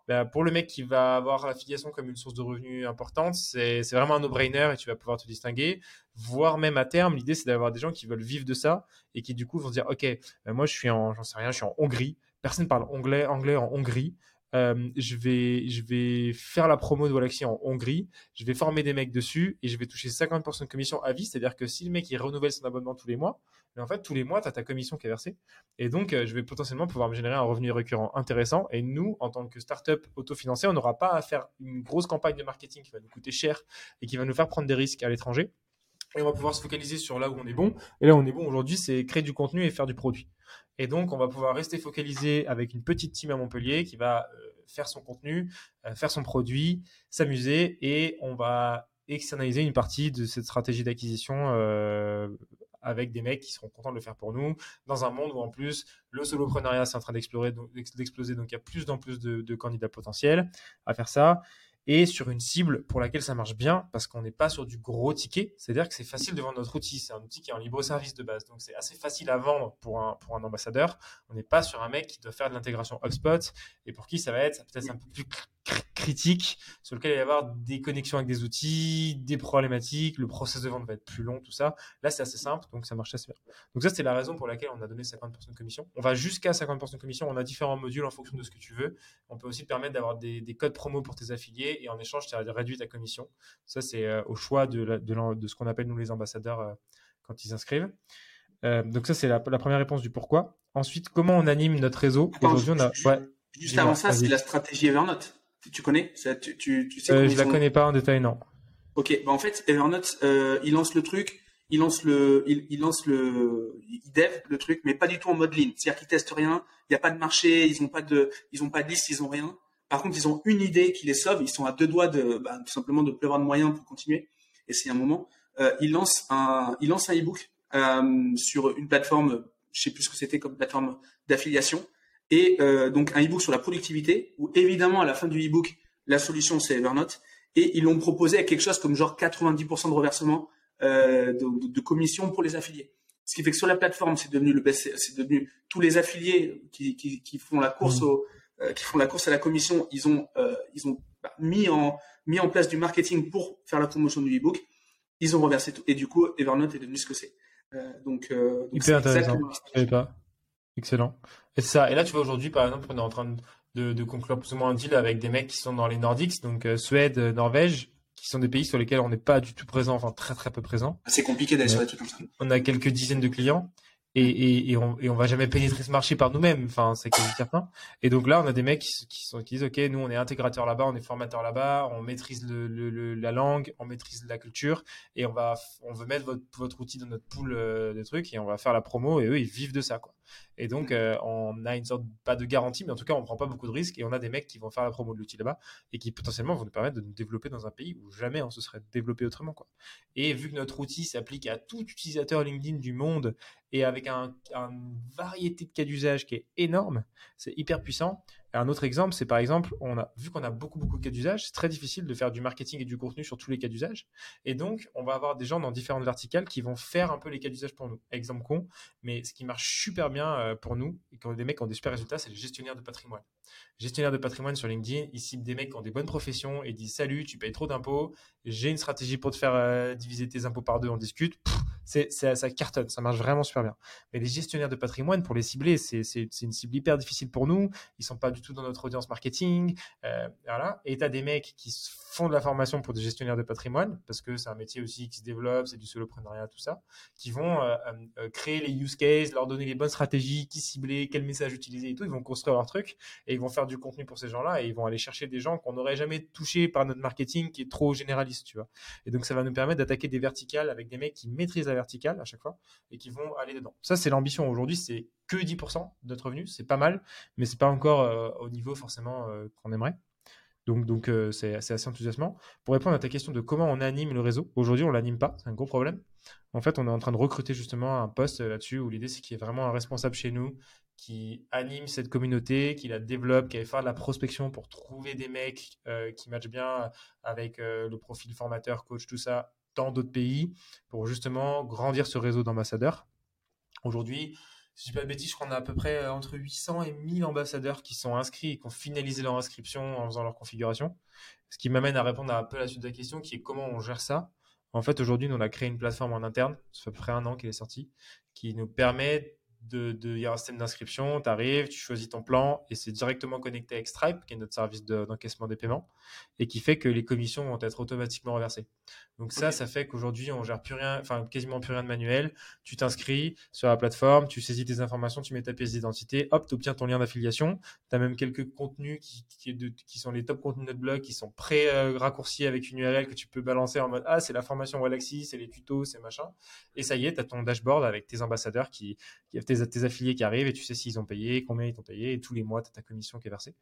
bah, pour le mec qui va avoir l'affiliation comme une source de revenus importante, c'est vraiment un no-brainer et tu vas pouvoir te distinguer. Voire même à terme, l'idée c'est d'avoir des gens qui veulent vivre de ça et qui du coup vont dire Ok, bah, moi je suis en, j'en sais rien, je suis en Hongrie, personne parle anglais, anglais en Hongrie. Euh, je, vais, je vais faire la promo de Walaxy en Hongrie, je vais former des mecs dessus et je vais toucher 50% de commission à vie. C'est-à-dire que si le mec il renouvelle son abonnement tous les mois, mais en fait, tous les mois, tu as ta commission qui est versée. Et donc, euh, je vais potentiellement pouvoir me générer un revenu récurrent intéressant. Et nous, en tant que startup autofinancée, on n'aura pas à faire une grosse campagne de marketing qui va nous coûter cher et qui va nous faire prendre des risques à l'étranger. Et on va pouvoir se focaliser sur là où on est bon. Et là où on est bon aujourd'hui, c'est créer du contenu et faire du produit. Et donc, on va pouvoir rester focalisé avec une petite team à Montpellier qui va euh, faire son contenu, euh, faire son produit, s'amuser et on va externaliser une partie de cette stratégie d'acquisition avec des mecs qui seront contents de le faire pour nous, dans un monde où en plus le soloprenariat c'est en train d'exploser, donc il y a plus en plus de, candidats potentiels à faire ça et sur une cible pour laquelle ça marche bien parce qu'on n'est pas sur du gros ticket. C'est-à-dire que c'est facile de vendre notre outil. C'est un outil qui est en libre service de base. Donc c'est assez facile à vendre pour un, pour un ambassadeur. On n'est pas sur un mec qui doit faire de l'intégration HubSpot et pour qui ça va être peut-être un peu plus critique sur lequel il va y avoir des connexions avec des outils, des problématiques, le process de vente va être plus long, tout ça. Là, c'est assez simple, donc ça marche assez bien. Donc ça, c'est la raison pour laquelle on a donné 50% de commission. On va jusqu'à 50% de commission. On a différents modules en fonction de ce que tu veux. On peut aussi te permettre d'avoir des, codes promo pour tes affiliés et en échange, tu as réduit ta commission. Ça, c'est euh, au choix de, de, ce qu'on appelle nous les ambassadeurs euh, quand ils s'inscrivent. Euh, donc ça, c'est la, première réponse du pourquoi. Ensuite, comment on anime notre réseau? Aujourd'hui, on a... Juste avant ça, c'est la stratégie Evernote. Tu connais tu, tu, tu sais euh, Je la connais pas en détail, non. Ok, bah en fait, Evernote, euh, il lance le truc, il lance le, il, il lance le, il dev le truc, mais pas du tout en mode lean. C'est-à-dire qu'ils testent rien, il n'y a pas de marché, ils ont pas de, ils ont pas de liste, ils ont rien. Par contre, ils ont une idée qui les sauve, ils sont à deux doigts de, bah, tout simplement de plus avoir de moyens pour continuer. Et c'est un moment, euh, il lance un, il lance un ebook euh, sur une plateforme, je sais plus ce que c'était comme plateforme d'affiliation, et euh, donc un ebook sur la productivité, où évidemment à la fin du ebook, la solution c'est Evernote, et ils l'ont proposé à quelque chose comme genre 90% de reversement euh, de, de, commission pour les affiliés. Ce qui fait que sur la plateforme, c'est devenu le c'est devenu tous les affiliés qui, qui, qui font la course mmh. au, euh, qui font la course à la commission, ils ont euh, ils ont bah, mis en mis en place du marketing pour faire la promotion du ebook. Ils ont reversé tout et du coup Evernote est devenu ce que c'est. Euh, donc, donc hyper intéressant. Je pas. Excellent. Et ça. Et là, tu vois aujourd'hui, par exemple, on est en train de, de, conclure plus ou moins un deal avec des mecs qui sont dans les Nordiques, donc Suède, Norvège, qui sont des pays sur lesquels on n'est pas du tout présent, enfin très très peu présent. C'est compliqué d'aller sur des trucs comme ça. On a quelques dizaines de clients et, et, et, on, et on va jamais pénétrer ce marché par nous-mêmes. Enfin, c'est quasi certain. Et donc là, on a des mecs qui, qui, sont, qui disent, OK, nous, on est intégrateur là-bas, on est formateur là-bas, on maîtrise le, le, la langue, on maîtrise la culture et on va, on veut mettre votre, votre outil dans notre pool euh, de trucs et on va faire la promo et eux, ils vivent de ça, quoi. Et donc, euh, on a une sorte, pas de garantie, mais en tout cas, on prend pas beaucoup de risques et on a des mecs qui vont faire la promo de l'outil là-bas et qui potentiellement vont nous permettre de nous développer dans un pays où jamais on se serait développé autrement. Quoi. Et vu que notre outil s'applique à tout utilisateur LinkedIn du monde et avec un, une variété de cas d'usage qui est énorme, c'est hyper puissant. Un autre exemple, c'est par exemple, on a vu qu'on a beaucoup beaucoup de cas d'usage, c'est très difficile de faire du marketing et du contenu sur tous les cas d'usage. Et donc, on va avoir des gens dans différentes verticales qui vont faire un peu les cas d'usage pour nous. Exemple con, mais ce qui marche super bien euh, pour nous et quand des mecs ont des super résultats, c'est les gestionnaires de patrimoine. Gestionnaires de patrimoine sur LinkedIn, ils ciblent des mecs qui ont des bonnes professions et disent salut, tu payes trop d'impôts, j'ai une stratégie pour te faire euh, diviser tes impôts par deux, on discute. C'est, ça cartonne, ça marche vraiment super bien. Mais les gestionnaires de patrimoine, pour les cibler, c'est, une cible hyper difficile pour nous. Ils sont pas du tout dans notre audience marketing. Euh, voilà. Et tu as des mecs qui font de la formation pour des gestionnaires de patrimoine, parce que c'est un métier aussi qui se développe, c'est du soloprenariat, tout ça, qui vont créer les use cases, leur donner les bonnes stratégies, qui cibler, quel message utiliser et tout. Ils vont construire leur truc et ils vont faire du contenu pour ces gens-là et ils vont aller chercher des gens qu'on n'aurait jamais touché par notre marketing qui est trop généraliste, tu vois. Et donc, ça va nous permettre d'attaquer des verticales avec des mecs qui maîtrisent verticale à chaque fois et qui vont aller dedans. Ça, c'est l'ambition aujourd'hui. C'est que 10% de notre revenu. C'est pas mal, mais c'est pas encore euh, au niveau forcément euh, qu'on aimerait. Donc, euh, c'est assez enthousiasmant. Pour répondre à ta question de comment on anime le réseau, aujourd'hui on l'anime pas, c'est un gros problème. En fait, on est en train de recruter justement un poste là-dessus où l'idée c'est qu'il y ait vraiment un responsable chez nous qui anime cette communauté, qui la développe, qui va faire de la prospection pour trouver des mecs qui matchent bien avec le profil formateur, coach, tout ça, dans d'autres pays, pour justement grandir ce réseau d'ambassadeurs. Aujourd'hui, si je dis pas de bêtises, je crois qu'on a à peu près euh, entre 800 et 1000 ambassadeurs qui sont inscrits et qui ont finalisé leur inscription en faisant leur configuration. Ce qui m'amène à répondre à un peu la suite de la question, qui est comment on gère ça? En fait, aujourd'hui, on a créé une plateforme en interne, ça fait à peu près un an qu'elle est sortie, qui nous permet de, il y a un système d'inscription, tu arrives, tu choisis ton plan et c'est directement connecté avec Stripe, qui est notre service d'encaissement des paiements, et qui fait que les commissions vont être automatiquement reversées. Donc ça, ça fait qu'aujourd'hui, on gère plus rien, enfin quasiment plus rien de manuel. Tu t'inscris sur la plateforme, tu saisis tes informations, tu mets ta pièce d'identité, hop, tu obtiens ton lien d'affiliation. Tu as même quelques contenus qui, qui, sont les top contenus de notre blog, qui sont pré-raccourcis avec une URL que tu peux balancer en mode Ah, c'est la formation Galaxy, c'est les tutos, c'est machin. Et ça y est, tu as ton dashboard avec tes ambassadeurs, qui, qui tes, tes affiliés qui arrivent et tu sais s'ils ont payé, combien ils t'ont payé, et tous les mois, tu as ta commission qui est versée.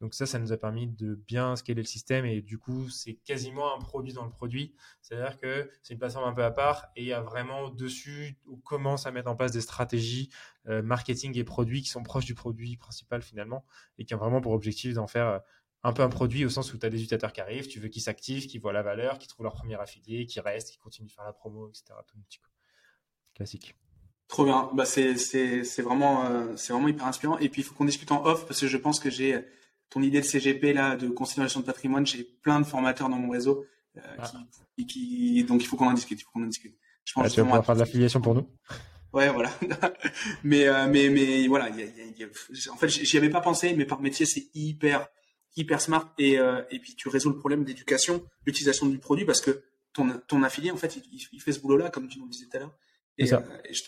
Donc ça, ça nous a permis de bien scaler le système et du coup, c'est quasiment un produit dans le produit c'est-à-dire que c'est une plateforme un peu à part et il y a vraiment dessus, on commence à mettre en place des stratégies euh, marketing et produits qui sont proches du produit principal finalement et qui ont vraiment pour objectif d'en faire euh, un peu un produit au sens où tu as des utilisateurs qui arrivent, tu veux qu'ils s'activent, qu'ils voient la valeur, qu'ils trouvent leur premier affilié, qu'ils restent, qu'ils continuent de faire la promo, etc. Tout Classique. Trop bien. Bah, c'est, vraiment, euh, c'est vraiment hyper inspirant. Et puis, il faut qu'on discute en off parce que je pense que j'ai ton idée de CGP, là, de considération de patrimoine. J'ai plein de formateurs dans mon réseau euh, ah. qui, donc il faut qu'on en discute. Il faut qu'on en discute. Je pense ah, tu vas pouvoir faire de l'affiliation pour nous. Ouais, voilà. mais, euh, mais, mais voilà. en fait, j'y avais pas pensé, mais par métier, c'est hyper, hyper smart. Et, euh, et puis, tu résous le problème d'éducation, l'utilisation du produit, parce que ton, ton affilié, en fait, il, fait ce boulot-là, comme tu nous disais tout à l'heure. Et,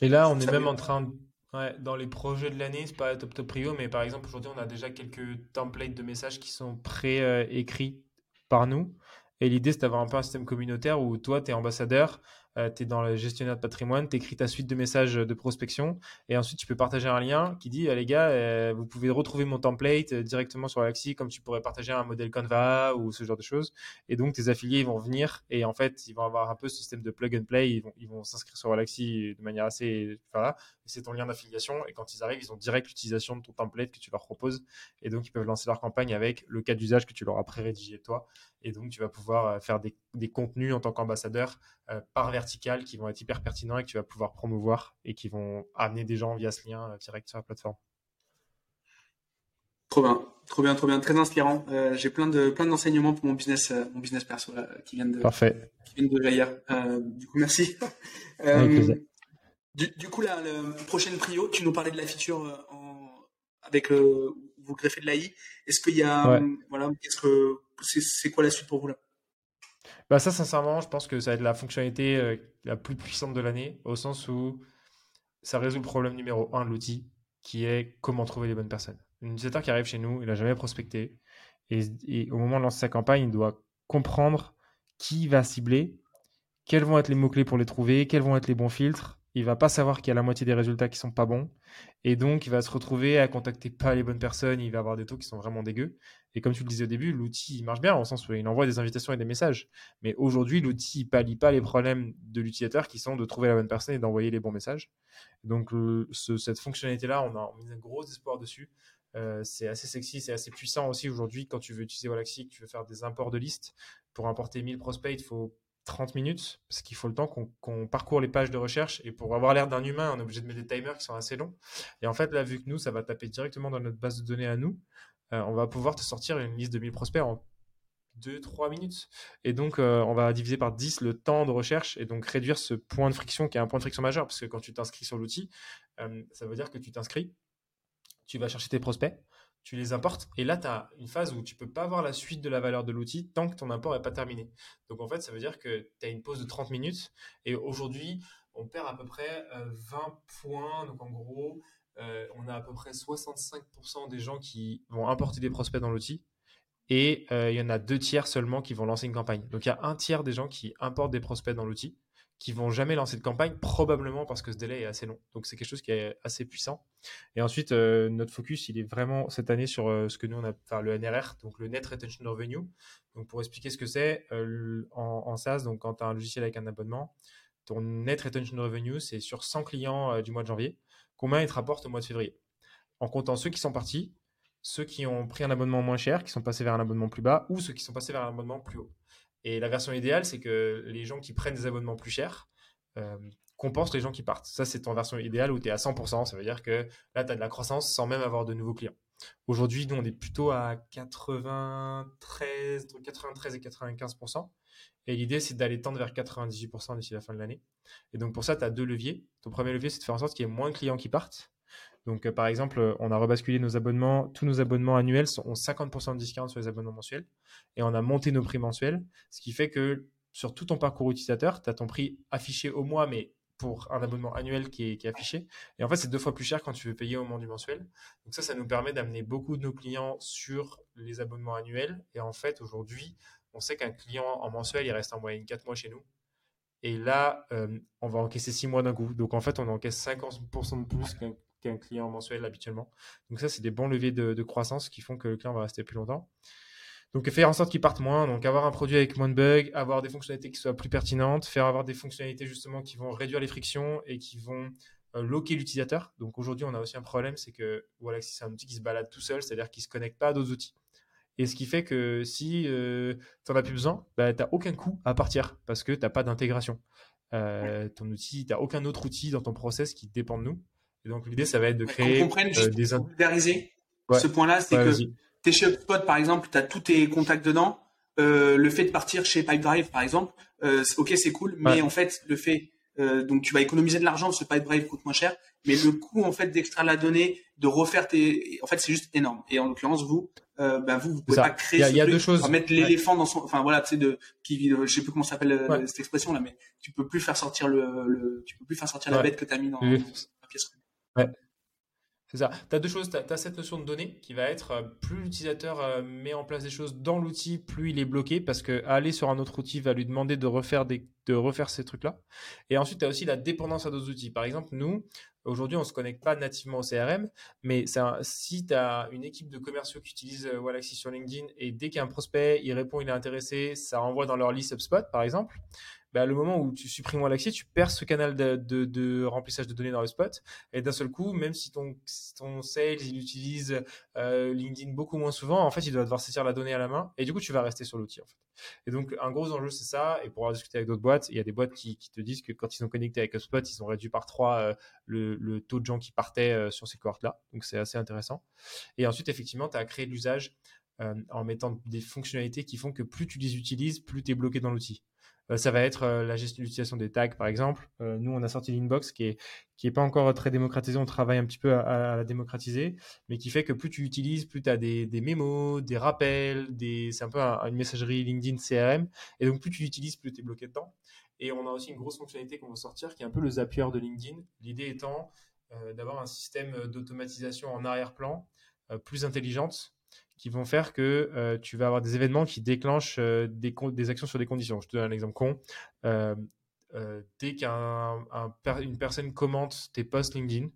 et, là, on est même en train Ouais, dans les projets de l'année, c'est pas top top prio, mais par exemple aujourd'hui, on a déjà quelques templates de messages qui sont pré-écrits par nous. Et l'idée, c'est d'avoir un peu un système communautaire où toi, tu es ambassadeur, euh, tu es dans le gestionnaire de patrimoine, tu écris ta suite de messages de prospection et ensuite tu peux partager un lien qui dit les gars, vous pouvez retrouver mon template directement sur Alexis comme tu pourrais partager un modèle Canva ou ce genre de choses. Et donc tes affiliés vont venir et en fait ils vont avoir un peu ce système de plug and play, ils vont, ils vont s'inscrire sur Alexis de manière assez... Voilà, c'est ton lien d'affiliation et quand ils arrivent, ils ont direct l'utilisation de ton template que tu leur proposes et donc ils peuvent lancer leur campagne avec le cas d'usage que tu leur as pré-rédigé toi et donc tu vas pouvoir euh, faire des, contenus en tant qu'ambassadeur euh, par vertical qui vont être hyper pertinents et que tu vas pouvoir promouvoir et qui vont amener des gens via ce lien euh, direct sur la plateforme. Trop bien, trop bien, trop bien, très inspirant. j'ai plein de plein d'enseignements pour mon business, mon business perso qui viennent de Parfait. qui viennent de du coup, merci. Du, coup, la, prochaine prio, tu nous parlais de la feature avec le, vous greffez de l'AI. Est-ce qu'il y a, voilà, qu'est-ce que c'est quoi la suite pour vous là? Bah ça, sincèrement, je pense que ça va être la fonctionnalité euh, la plus puissante de l'année, au sens où ça résout le problème numéro un de l'outil, qui est comment trouver les bonnes personnes. Un utilisateur qui arrive chez nous, il n'a jamais prospecté, et, au moment de lancer sa campagne, il doit comprendre qui va cibler, quels vont être les mots-clés pour les trouver, quels vont être les bons filtres. Il va pas savoir qu'il y a la moitié des résultats qui sont pas bons. Et donc, il va se retrouver à contacter pas les bonnes personnes. Il va avoir des taux qui sont vraiment dégueux. Et comme tu le disais au début, l'outil marche bien au sens où il envoie des invitations et des messages. Mais aujourd'hui, l'outil pallie pas les problèmes de l'utilisateur qui sont de trouver la bonne personne et d'envoyer les bons messages. Donc, cette fonctionnalité-là, on a, mis un gros espoir dessus. Euh, c'est assez sexy, c'est assez puissant aussi aujourd'hui quand tu veux utiliser Wallaxy, que tu veux faire des imports de listes. Pour importer 1000 prospects, il faut 30 minutes, parce qu'il faut le temps qu'on parcourt les pages de recherche. Et pour avoir l'air d'un humain, on est obligé de mettre des timers qui sont assez longs. Et en fait, là, vu que nous, ça va taper directement dans notre base de données à nous, euh, on va pouvoir te sortir une liste de 1000 prospects en 2-3 minutes. Et donc, euh, on va diviser par 10 le temps de recherche et donc réduire ce point de friction qui est un point de friction majeur. Parce que quand tu t'inscris sur l'outil, euh, ça veut dire que tu t'inscris, tu vas chercher tes prospects, tu les importes. Et là, tu as une phase où tu peux pas voir la suite de la valeur de l'outil tant que ton import n'est pas terminé. Donc, en fait, ça veut dire que tu as une pause de 30 minutes. Et aujourd'hui, on perd à peu près 20 euh, points. Donc, en gros, euh, on a à peu près 65% des gens qui vont importer des prospects dans l'outil. Et euh, il y en a deux tiers seulement qui vont lancer une campagne. Donc, il y a un tiers des gens qui importent des prospects dans l'outil qui vont jamais lancer de campagne, probablement parce que ce délai est assez long. Donc c'est quelque chose qui est assez puissant. Et ensuite, euh, notre focus, il est vraiment cette année sur euh, ce que nous on a, le NRR, donc le Net Retention Revenue. Donc pour expliquer ce que c'est euh, en, SaaS, donc quand tu as un logiciel avec un abonnement, ton Net Retention Revenue, c'est sur 100 clients du mois de janvier, combien il te rapporte au mois de février? En comptant ceux qui sont partis, ceux qui ont pris un abonnement moins cher, qui sont passés vers un abonnement plus bas, ou ceux qui sont passés vers un abonnement plus haut. Et la version idéale, c'est que les gens qui prennent des abonnements plus chers euh, compensent les gens qui partent. Ça, c'est ton version idéale où tu es à 100%. Ça veut dire que là, tu as de la croissance sans même avoir de nouveaux clients. Aujourd'hui, nous, on est plutôt à 93, 93 et 95%. Et l'idée, c'est d'aller tendre vers 98% d'ici la fin de l'année. Et donc, pour ça, tu as deux leviers. Ton premier levier, c'est de faire en sorte qu'il y ait moins de clients qui partent. Donc, euh, par exemple, on a rebasculé nos abonnements. Tous nos abonnements annuels ont 50% de discount sur les abonnements mensuels. Et on a monté nos prix mensuels. Ce qui fait que sur tout ton parcours utilisateur, tu as ton prix affiché au mois, mais pour un abonnement annuel qui est, affiché. Et en fait, c'est deux fois plus cher quand tu veux payer au moment du mensuel. Donc ça, ça nous permet d'amener beaucoup de nos clients sur les abonnements annuels. Et en fait, aujourd'hui, on sait qu'un client en mensuel, il reste en moyenne 4 mois chez nous. Et là, euh, on va encaisser 6 mois d'un coup. Donc en fait, on encaisse 50% de plus qu'un qu'un client mensuel habituellement. Donc ça, c'est des bons leviers de, croissance qui font que le client va rester plus longtemps. Donc faire en sorte qu'il parte moins, donc avoir un produit avec moins de bugs, avoir des fonctionnalités qui soient plus pertinentes, faire avoir des fonctionnalités justement qui vont réduire les frictions et qui vont euh, loquer l'utilisateur. Donc aujourd'hui, on a aussi un problème, c'est que voilà, c'est un outil qui se balade tout seul, c'est-à-dire qu'il ne se connecte pas à d'autres outils. Et ce qui fait que si euh, tu n'en as plus besoin, bah, tu n'as aucun coût à partir parce que tu n'as pas d'intégration. Euh, ton outil, tu n'as aucun autre outil dans ton process qui dépend de nous. Et donc l'idée, ça va être de créer euh, des vulgariser ce point-là, c'est que t'es chez HubSpot par exemple, tu as tous tes contacts dedans. Euh, le fait de partir chez Pipedrive par exemple, euh, ok c'est cool, mais en fait le fait euh, donc tu vas économiser de l'argent que Pipedrive coûte moins cher, mais le coût en fait d'extraire la donnée, de refaire tes, en fait c'est juste énorme. Et en l'occurrence vous, euh, ben vous vous pouvez pas créer. Il y a, deux choses. Mettre l'éléphant dans son, enfin voilà, tu sais de qui, je sais plus comment s'appelle euh, cette expression là, mais tu peux plus faire sortir le, le tu peux plus faire sortir la bête que tu as mis dans, dans la pièce. C'est ça. Tu as deux choses. Tu cette notion de données qui va être euh, plus l'utilisateur met en place des choses dans l'outil, plus il est bloqué parce que aller sur un autre outil va lui demander de refaire des de refaire ces trucs-là. Et ensuite, tu as aussi la dépendance à d'autres outils. Par exemple, nous, aujourd'hui, on ne se connecte pas nativement au CRM, mais si tu as une équipe de commerciaux qui utilise euh, Wallaxy sur LinkedIn et dès qu'il y a un prospect, il répond, il est intéressé, ça envoie dans leur liste HubSpot, par exemple, bah, le moment où tu supprimes Wallaxy, tu perds ce canal de, remplissage de données dans le spot. Et d'un seul coup, même si ton, ton sales, il utilise euh, LinkedIn beaucoup moins souvent, en fait, il doit devoir saisir la donnée à la main. Et du coup, tu vas rester sur l'outil. Et donc, un gros enjeu, c'est ça. Et pour avoir discuté avec d'autres boîtes, il y a des boîtes qui, te disent que quand ils sont connectés avec HubSpot, ils ont réduit par 3 euh, le, taux de gens qui partaient euh, sur ces cohortes-là. Donc, c'est assez intéressant. Et ensuite, effectivement, tu as créé l'usage en mettant des fonctionnalités qui font que plus tu les utilises, plus tu es bloqué dans l'outil. Euh, ça va être euh, la gestion l'utilisation des tags, par exemple. Euh, nous, on a sorti l'inbox qui est qui pas encore très démocratisé. On travaille un petit peu à, la démocratiser, mais qui fait que plus tu utilises, plus tu as des, des, mémos, des rappels, des... c'est un peu une messagerie LinkedIn CRM. Et donc, plus tu l'utilises, plus tu es bloqué dedans. Et on a aussi une grosse fonctionnalité qu'on va sortir qui est un peu le Zapier de LinkedIn. L'idée étant d'avoir un système d'automatisation en arrière-plan plus intelligente qui vont faire que euh, tu vas avoir des événements qui déclenchent euh, des, des, actions sur des conditions. Je te donne un exemple con. Euh, dès qu'une personne commente tes posts LinkedIn,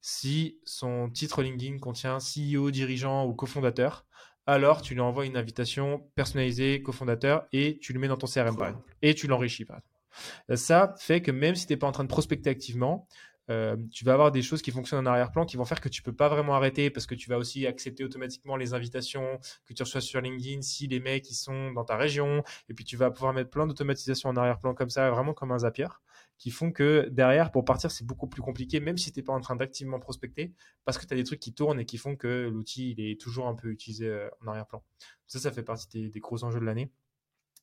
si son titre LinkedIn contient CEO, dirigeant ou cofondateur, alors tu lui envoies une invitation personnalisée cofondateur et tu le mets dans ton CRM par exemple, et tu l'enrichis. Ça fait que même si tu n'es pas en train de prospecter activement, euh, tu vas avoir des choses qui fonctionnent en arrière-plan qui vont faire que tu peux pas vraiment arrêter parce que tu vas aussi accepter automatiquement les invitations que tu reçois sur LinkedIn si les mecs sont dans ta région et puis tu vas pouvoir mettre plein d'automatisation en arrière-plan comme ça vraiment comme un Zapier qui font que derrière pour partir c'est beaucoup plus compliqué même si tu n'es pas en train d'activement prospecter parce que tu as des trucs qui tournent et qui font que l'outil il est toujours un peu utilisé euh, en arrière-plan. Ça ça fait partie des gros enjeux de l'année.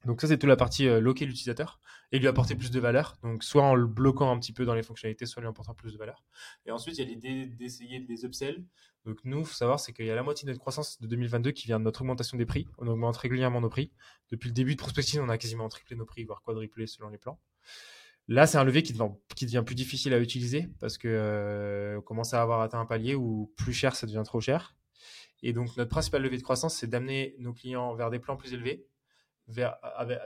Donc ça, c'est toute la partie euh, loquer l'utilisateur et lui apporter plus de valeur. Donc soit en le bloquant un petit peu dans les fonctionnalités, soit lui apportant plus de valeur. Et ensuite, il y a l'idée d'essayer de les upsell. Donc nous, faut savoir, c'est qu'il y a la moitié de notre croissance de 2022 qui vient de notre augmentation des prix. On augmente régulièrement nos prix. Depuis le début de prospecting, on a quasiment triplé nos prix, voire quadruplé selon les plans. Là, c'est un levier qui devient, qui devient, plus difficile à utiliser parce que euh, on commence à avoir atteint un palier où plus cher, ça devient trop cher. Et donc, notre principal levier de croissance, c'est d'amener nos clients vers des plans plus élevés vers,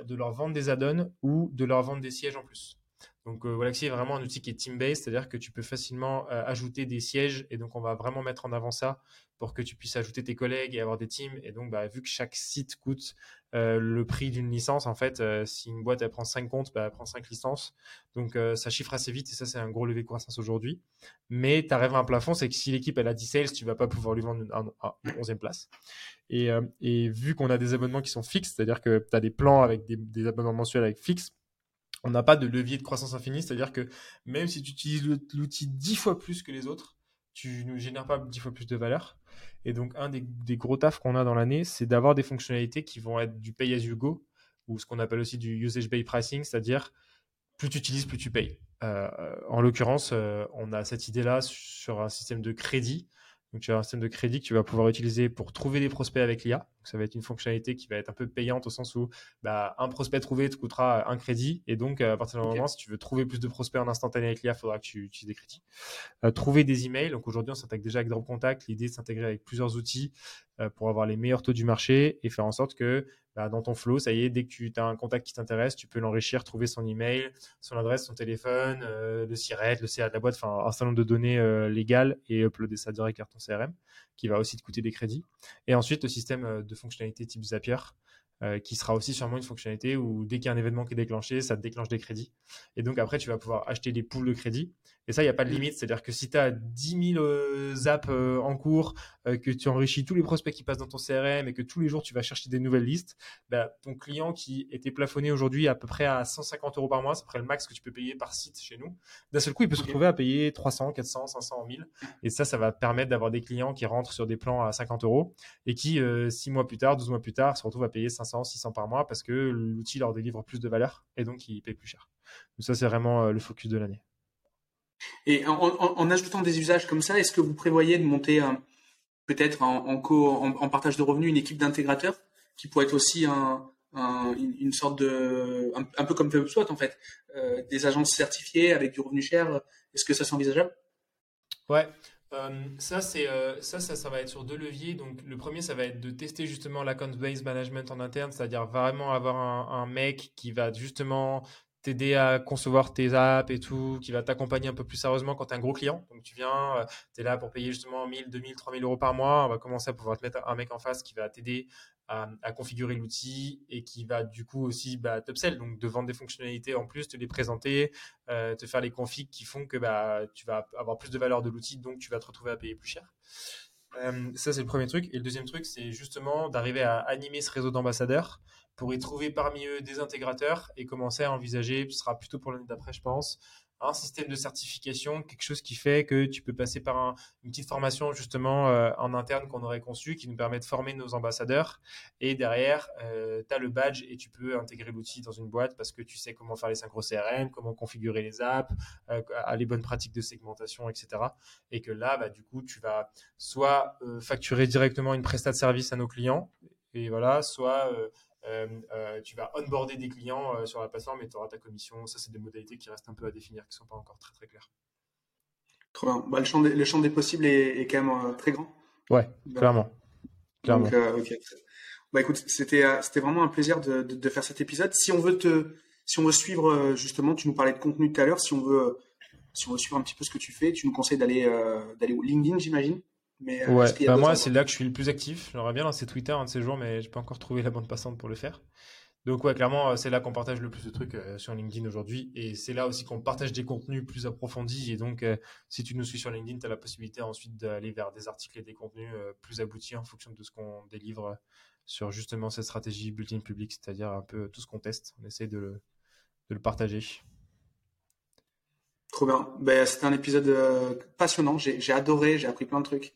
de leur vendre des add-ons ou de leur vendre des sièges en plus. Donc euh, est vraiment un outil qui est team-based, c'est-à-dire que tu peux facilement euh, ajouter des sièges et donc on va vraiment mettre en avant ça pour que tu puisses ajouter tes collègues et avoir des teams. Et donc bah, vu que chaque site coûte euh, le prix d'une licence, en fait, euh, si une boîte elle prend 5 comptes, bah, elle prend 5 licences. Donc ça chiffre assez vite et ça c'est un gros levier de croissance aujourd'hui. Mais tu arrives à un plafond, c'est que si l'équipe elle a 10 sales, tu vas pas pouvoir lui vendre une, 11e place. Et, vu qu'on a des abonnements qui sont fixes, c'est-à-dire que tu as des plans avec des, abonnements mensuels avec fixe, on n'a pas de levier de croissance infinie, c'est-à-dire que même si tu utilises l'outil dix fois plus que les autres, tu ne génères pas dix fois plus de valeur. Et donc, un des, gros tafs qu'on a dans l'année, c'est d'avoir des fonctionnalités qui vont être du pay as you go, ou ce qu'on appelle aussi du usage-based pricing, c'est-à-dire plus tu utilises, plus tu payes. Euh, en l'occurrence, euh, on a cette idée-là sur un système de crédit donc, tu as un système de crédit que tu vas pouvoir utiliser pour trouver des prospects avec l'IA. Ça va être une fonctionnalité qui va être un peu payante au sens où bah, un prospect trouvé te coûtera un crédit. Et donc, à partir du moment, si tu veux trouver plus de prospects en instantané avec l'IA, il faudra que tu utilises des crédits. Euh, trouver des emails. Donc, aujourd'hui, on s'intègre déjà avec Drop Contact. L'idée, de s'intégrer avec plusieurs outils euh, pour avoir les meilleurs taux du marché et faire en sorte que bah, dans ton flow, ça y est, dès que tu as un contact qui t'intéresse, tu peux l'enrichir, trouver son email, son adresse, son téléphone, euh, le SIRET, le CA de la boîte, enfin un certain nombre de données euh, légales et uploader ça direct vers ton CRM, qui va aussi te coûter des crédits. Et ensuite, le système de fonctionnalité type Zapier, qui sera aussi sûrement une fonctionnalité où dès qu'il y a un événement qui est déclenché, ça déclenche des crédits. Et donc après, tu vas pouvoir acheter des poules de crédits et ça, il n'y a pas de limite. C'est-à-dire que si tu as 10 000 euh, apps euh, en cours, euh, que tu enrichis tous les prospects qui passent dans ton CRM et que tous les jours tu vas chercher des nouvelles listes, bah, ton client qui était plafonné aujourd'hui à peu près à 150 euros par mois, c'est à peu près le max que tu peux payer par site chez nous, d'un seul coup, il peut se retrouver à payer 300, 400, 500, 1000. Et ça, ça va permettre d'avoir des clients qui rentrent sur des plans à 50 euros et qui, 6 mois plus tard, 12 mois plus tard, se retrouvent à payer 500, 600 par mois parce que l'outil leur délivre plus de valeur et donc ils payent plus cher. Donc ça, c'est vraiment le focus de l'année. Et en, ajoutant des usages comme ça, est-ce que vous prévoyez de monter peut-être en, en, partage de revenus une équipe d'intégrateurs qui pourrait être aussi une sorte de un, peu comme HubSpot en fait, euh, des agences certifiées avec du revenu cher. Est-ce que ça c'est envisageable? Ouais, euh, ça, c'est, euh, ça, ça, ça, va être sur deux leviers. Donc, le premier, ça va être de tester justement l'account-based management en interne, c'est-à-dire vraiment avoir un, un, mec qui va justement t'aider à concevoir tes apps et tout, qui va t'accompagner un peu plus sérieusement quand tu es un gros client. Donc tu viens, euh, tu es là pour payer justement 1000, 2000, 3000 euros par mois. On va commencer à pouvoir te mettre un mec en face qui va t'aider à, configurer l'outil et qui va du coup aussi bah, t'upsell, donc de vendre des fonctionnalités en plus, te les présenter, euh, te faire les configs qui font que bah, tu vas avoir plus de valeur de l'outil, donc tu vas te retrouver à payer plus cher. Euh, ça, c'est le premier truc. Et le deuxième truc, c'est justement d'arriver à animer ce réseau d'ambassadeurs pour y trouver parmi eux des intégrateurs et commencer à envisager, ce sera plutôt pour l'année d'après, je pense, un système de certification, quelque chose qui fait que tu peux passer par une petite formation justement euh, en interne qu'on aurait conçu qui nous permet de former nos ambassadeurs. Et derrière, euh, tu as le badge et tu peux intégrer l'outil dans une boîte parce que tu sais comment faire les synchro CRM, comment configurer les apps, euh, les bonnes pratiques de segmentation, etc. Et que là, bah, du coup, tu vas soit facturer directement une prestat de service à nos clients, et voilà, soit tu vas onboarder des clients euh, sur la plateforme et tu auras ta commission. Ça, c'est des modalités qui restent un peu à définir, qui ne sont pas encore très très claires. Trop bien. Bah, le, champ des, le, champ des, possibles est, quand même très grand. Ouais, clairement. clairement. Bah écoute, c'était c'était vraiment un plaisir de, de, faire cet épisode. Si on veut te si on veut suivre justement, tu nous parlais de contenu tout à l'heure. Si on veut si on veut suivre un petit peu ce que tu fais, tu nous conseilles d'aller d'aller au LinkedIn, j'imagine? Mais, euh, ouais, bah moi, c'est là que je suis le plus actif. J'aurais bien lancé Twitter un de ces jours, mais j'ai pas encore trouvé la bande passante pour le faire. Donc, ouais, clairement, euh, c'est là qu'on partage le plus de trucs euh, sur LinkedIn aujourd'hui. Et c'est là aussi qu'on partage des contenus plus approfondis. Et donc, si tu nous suis sur LinkedIn, tu as la possibilité ensuite d'aller vers des articles et des contenus plus aboutis en fonction de ce qu'on délivre sur justement cette stratégie built-in public, c'est-à-dire un peu tout ce qu'on teste. On essaie de le, de le partager. Trop bien. Ben, C'était un épisode passionnant. J'ai adoré, j'ai appris plein de trucs.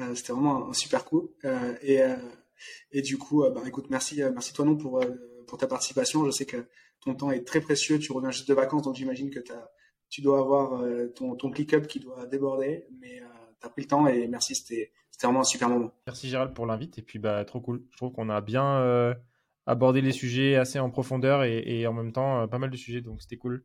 Euh, c'était vraiment un, super coup. Euh, et, euh, et du coup, bah, écoute, merci, merci toi non pour, ta participation. Je sais que ton temps est très précieux. Tu reviens juste de vacances, donc j'imagine que tu dois avoir ton, ton click-up qui doit déborder. Mais tu as pris le temps et merci. C'était vraiment un super moment. Merci Gérald pour l'invite. Et puis, bah, trop cool. Je trouve qu'on a bien abordé les sujets assez en profondeur et en même temps pas mal de sujets. Donc, c'était cool.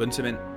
Bonne semaine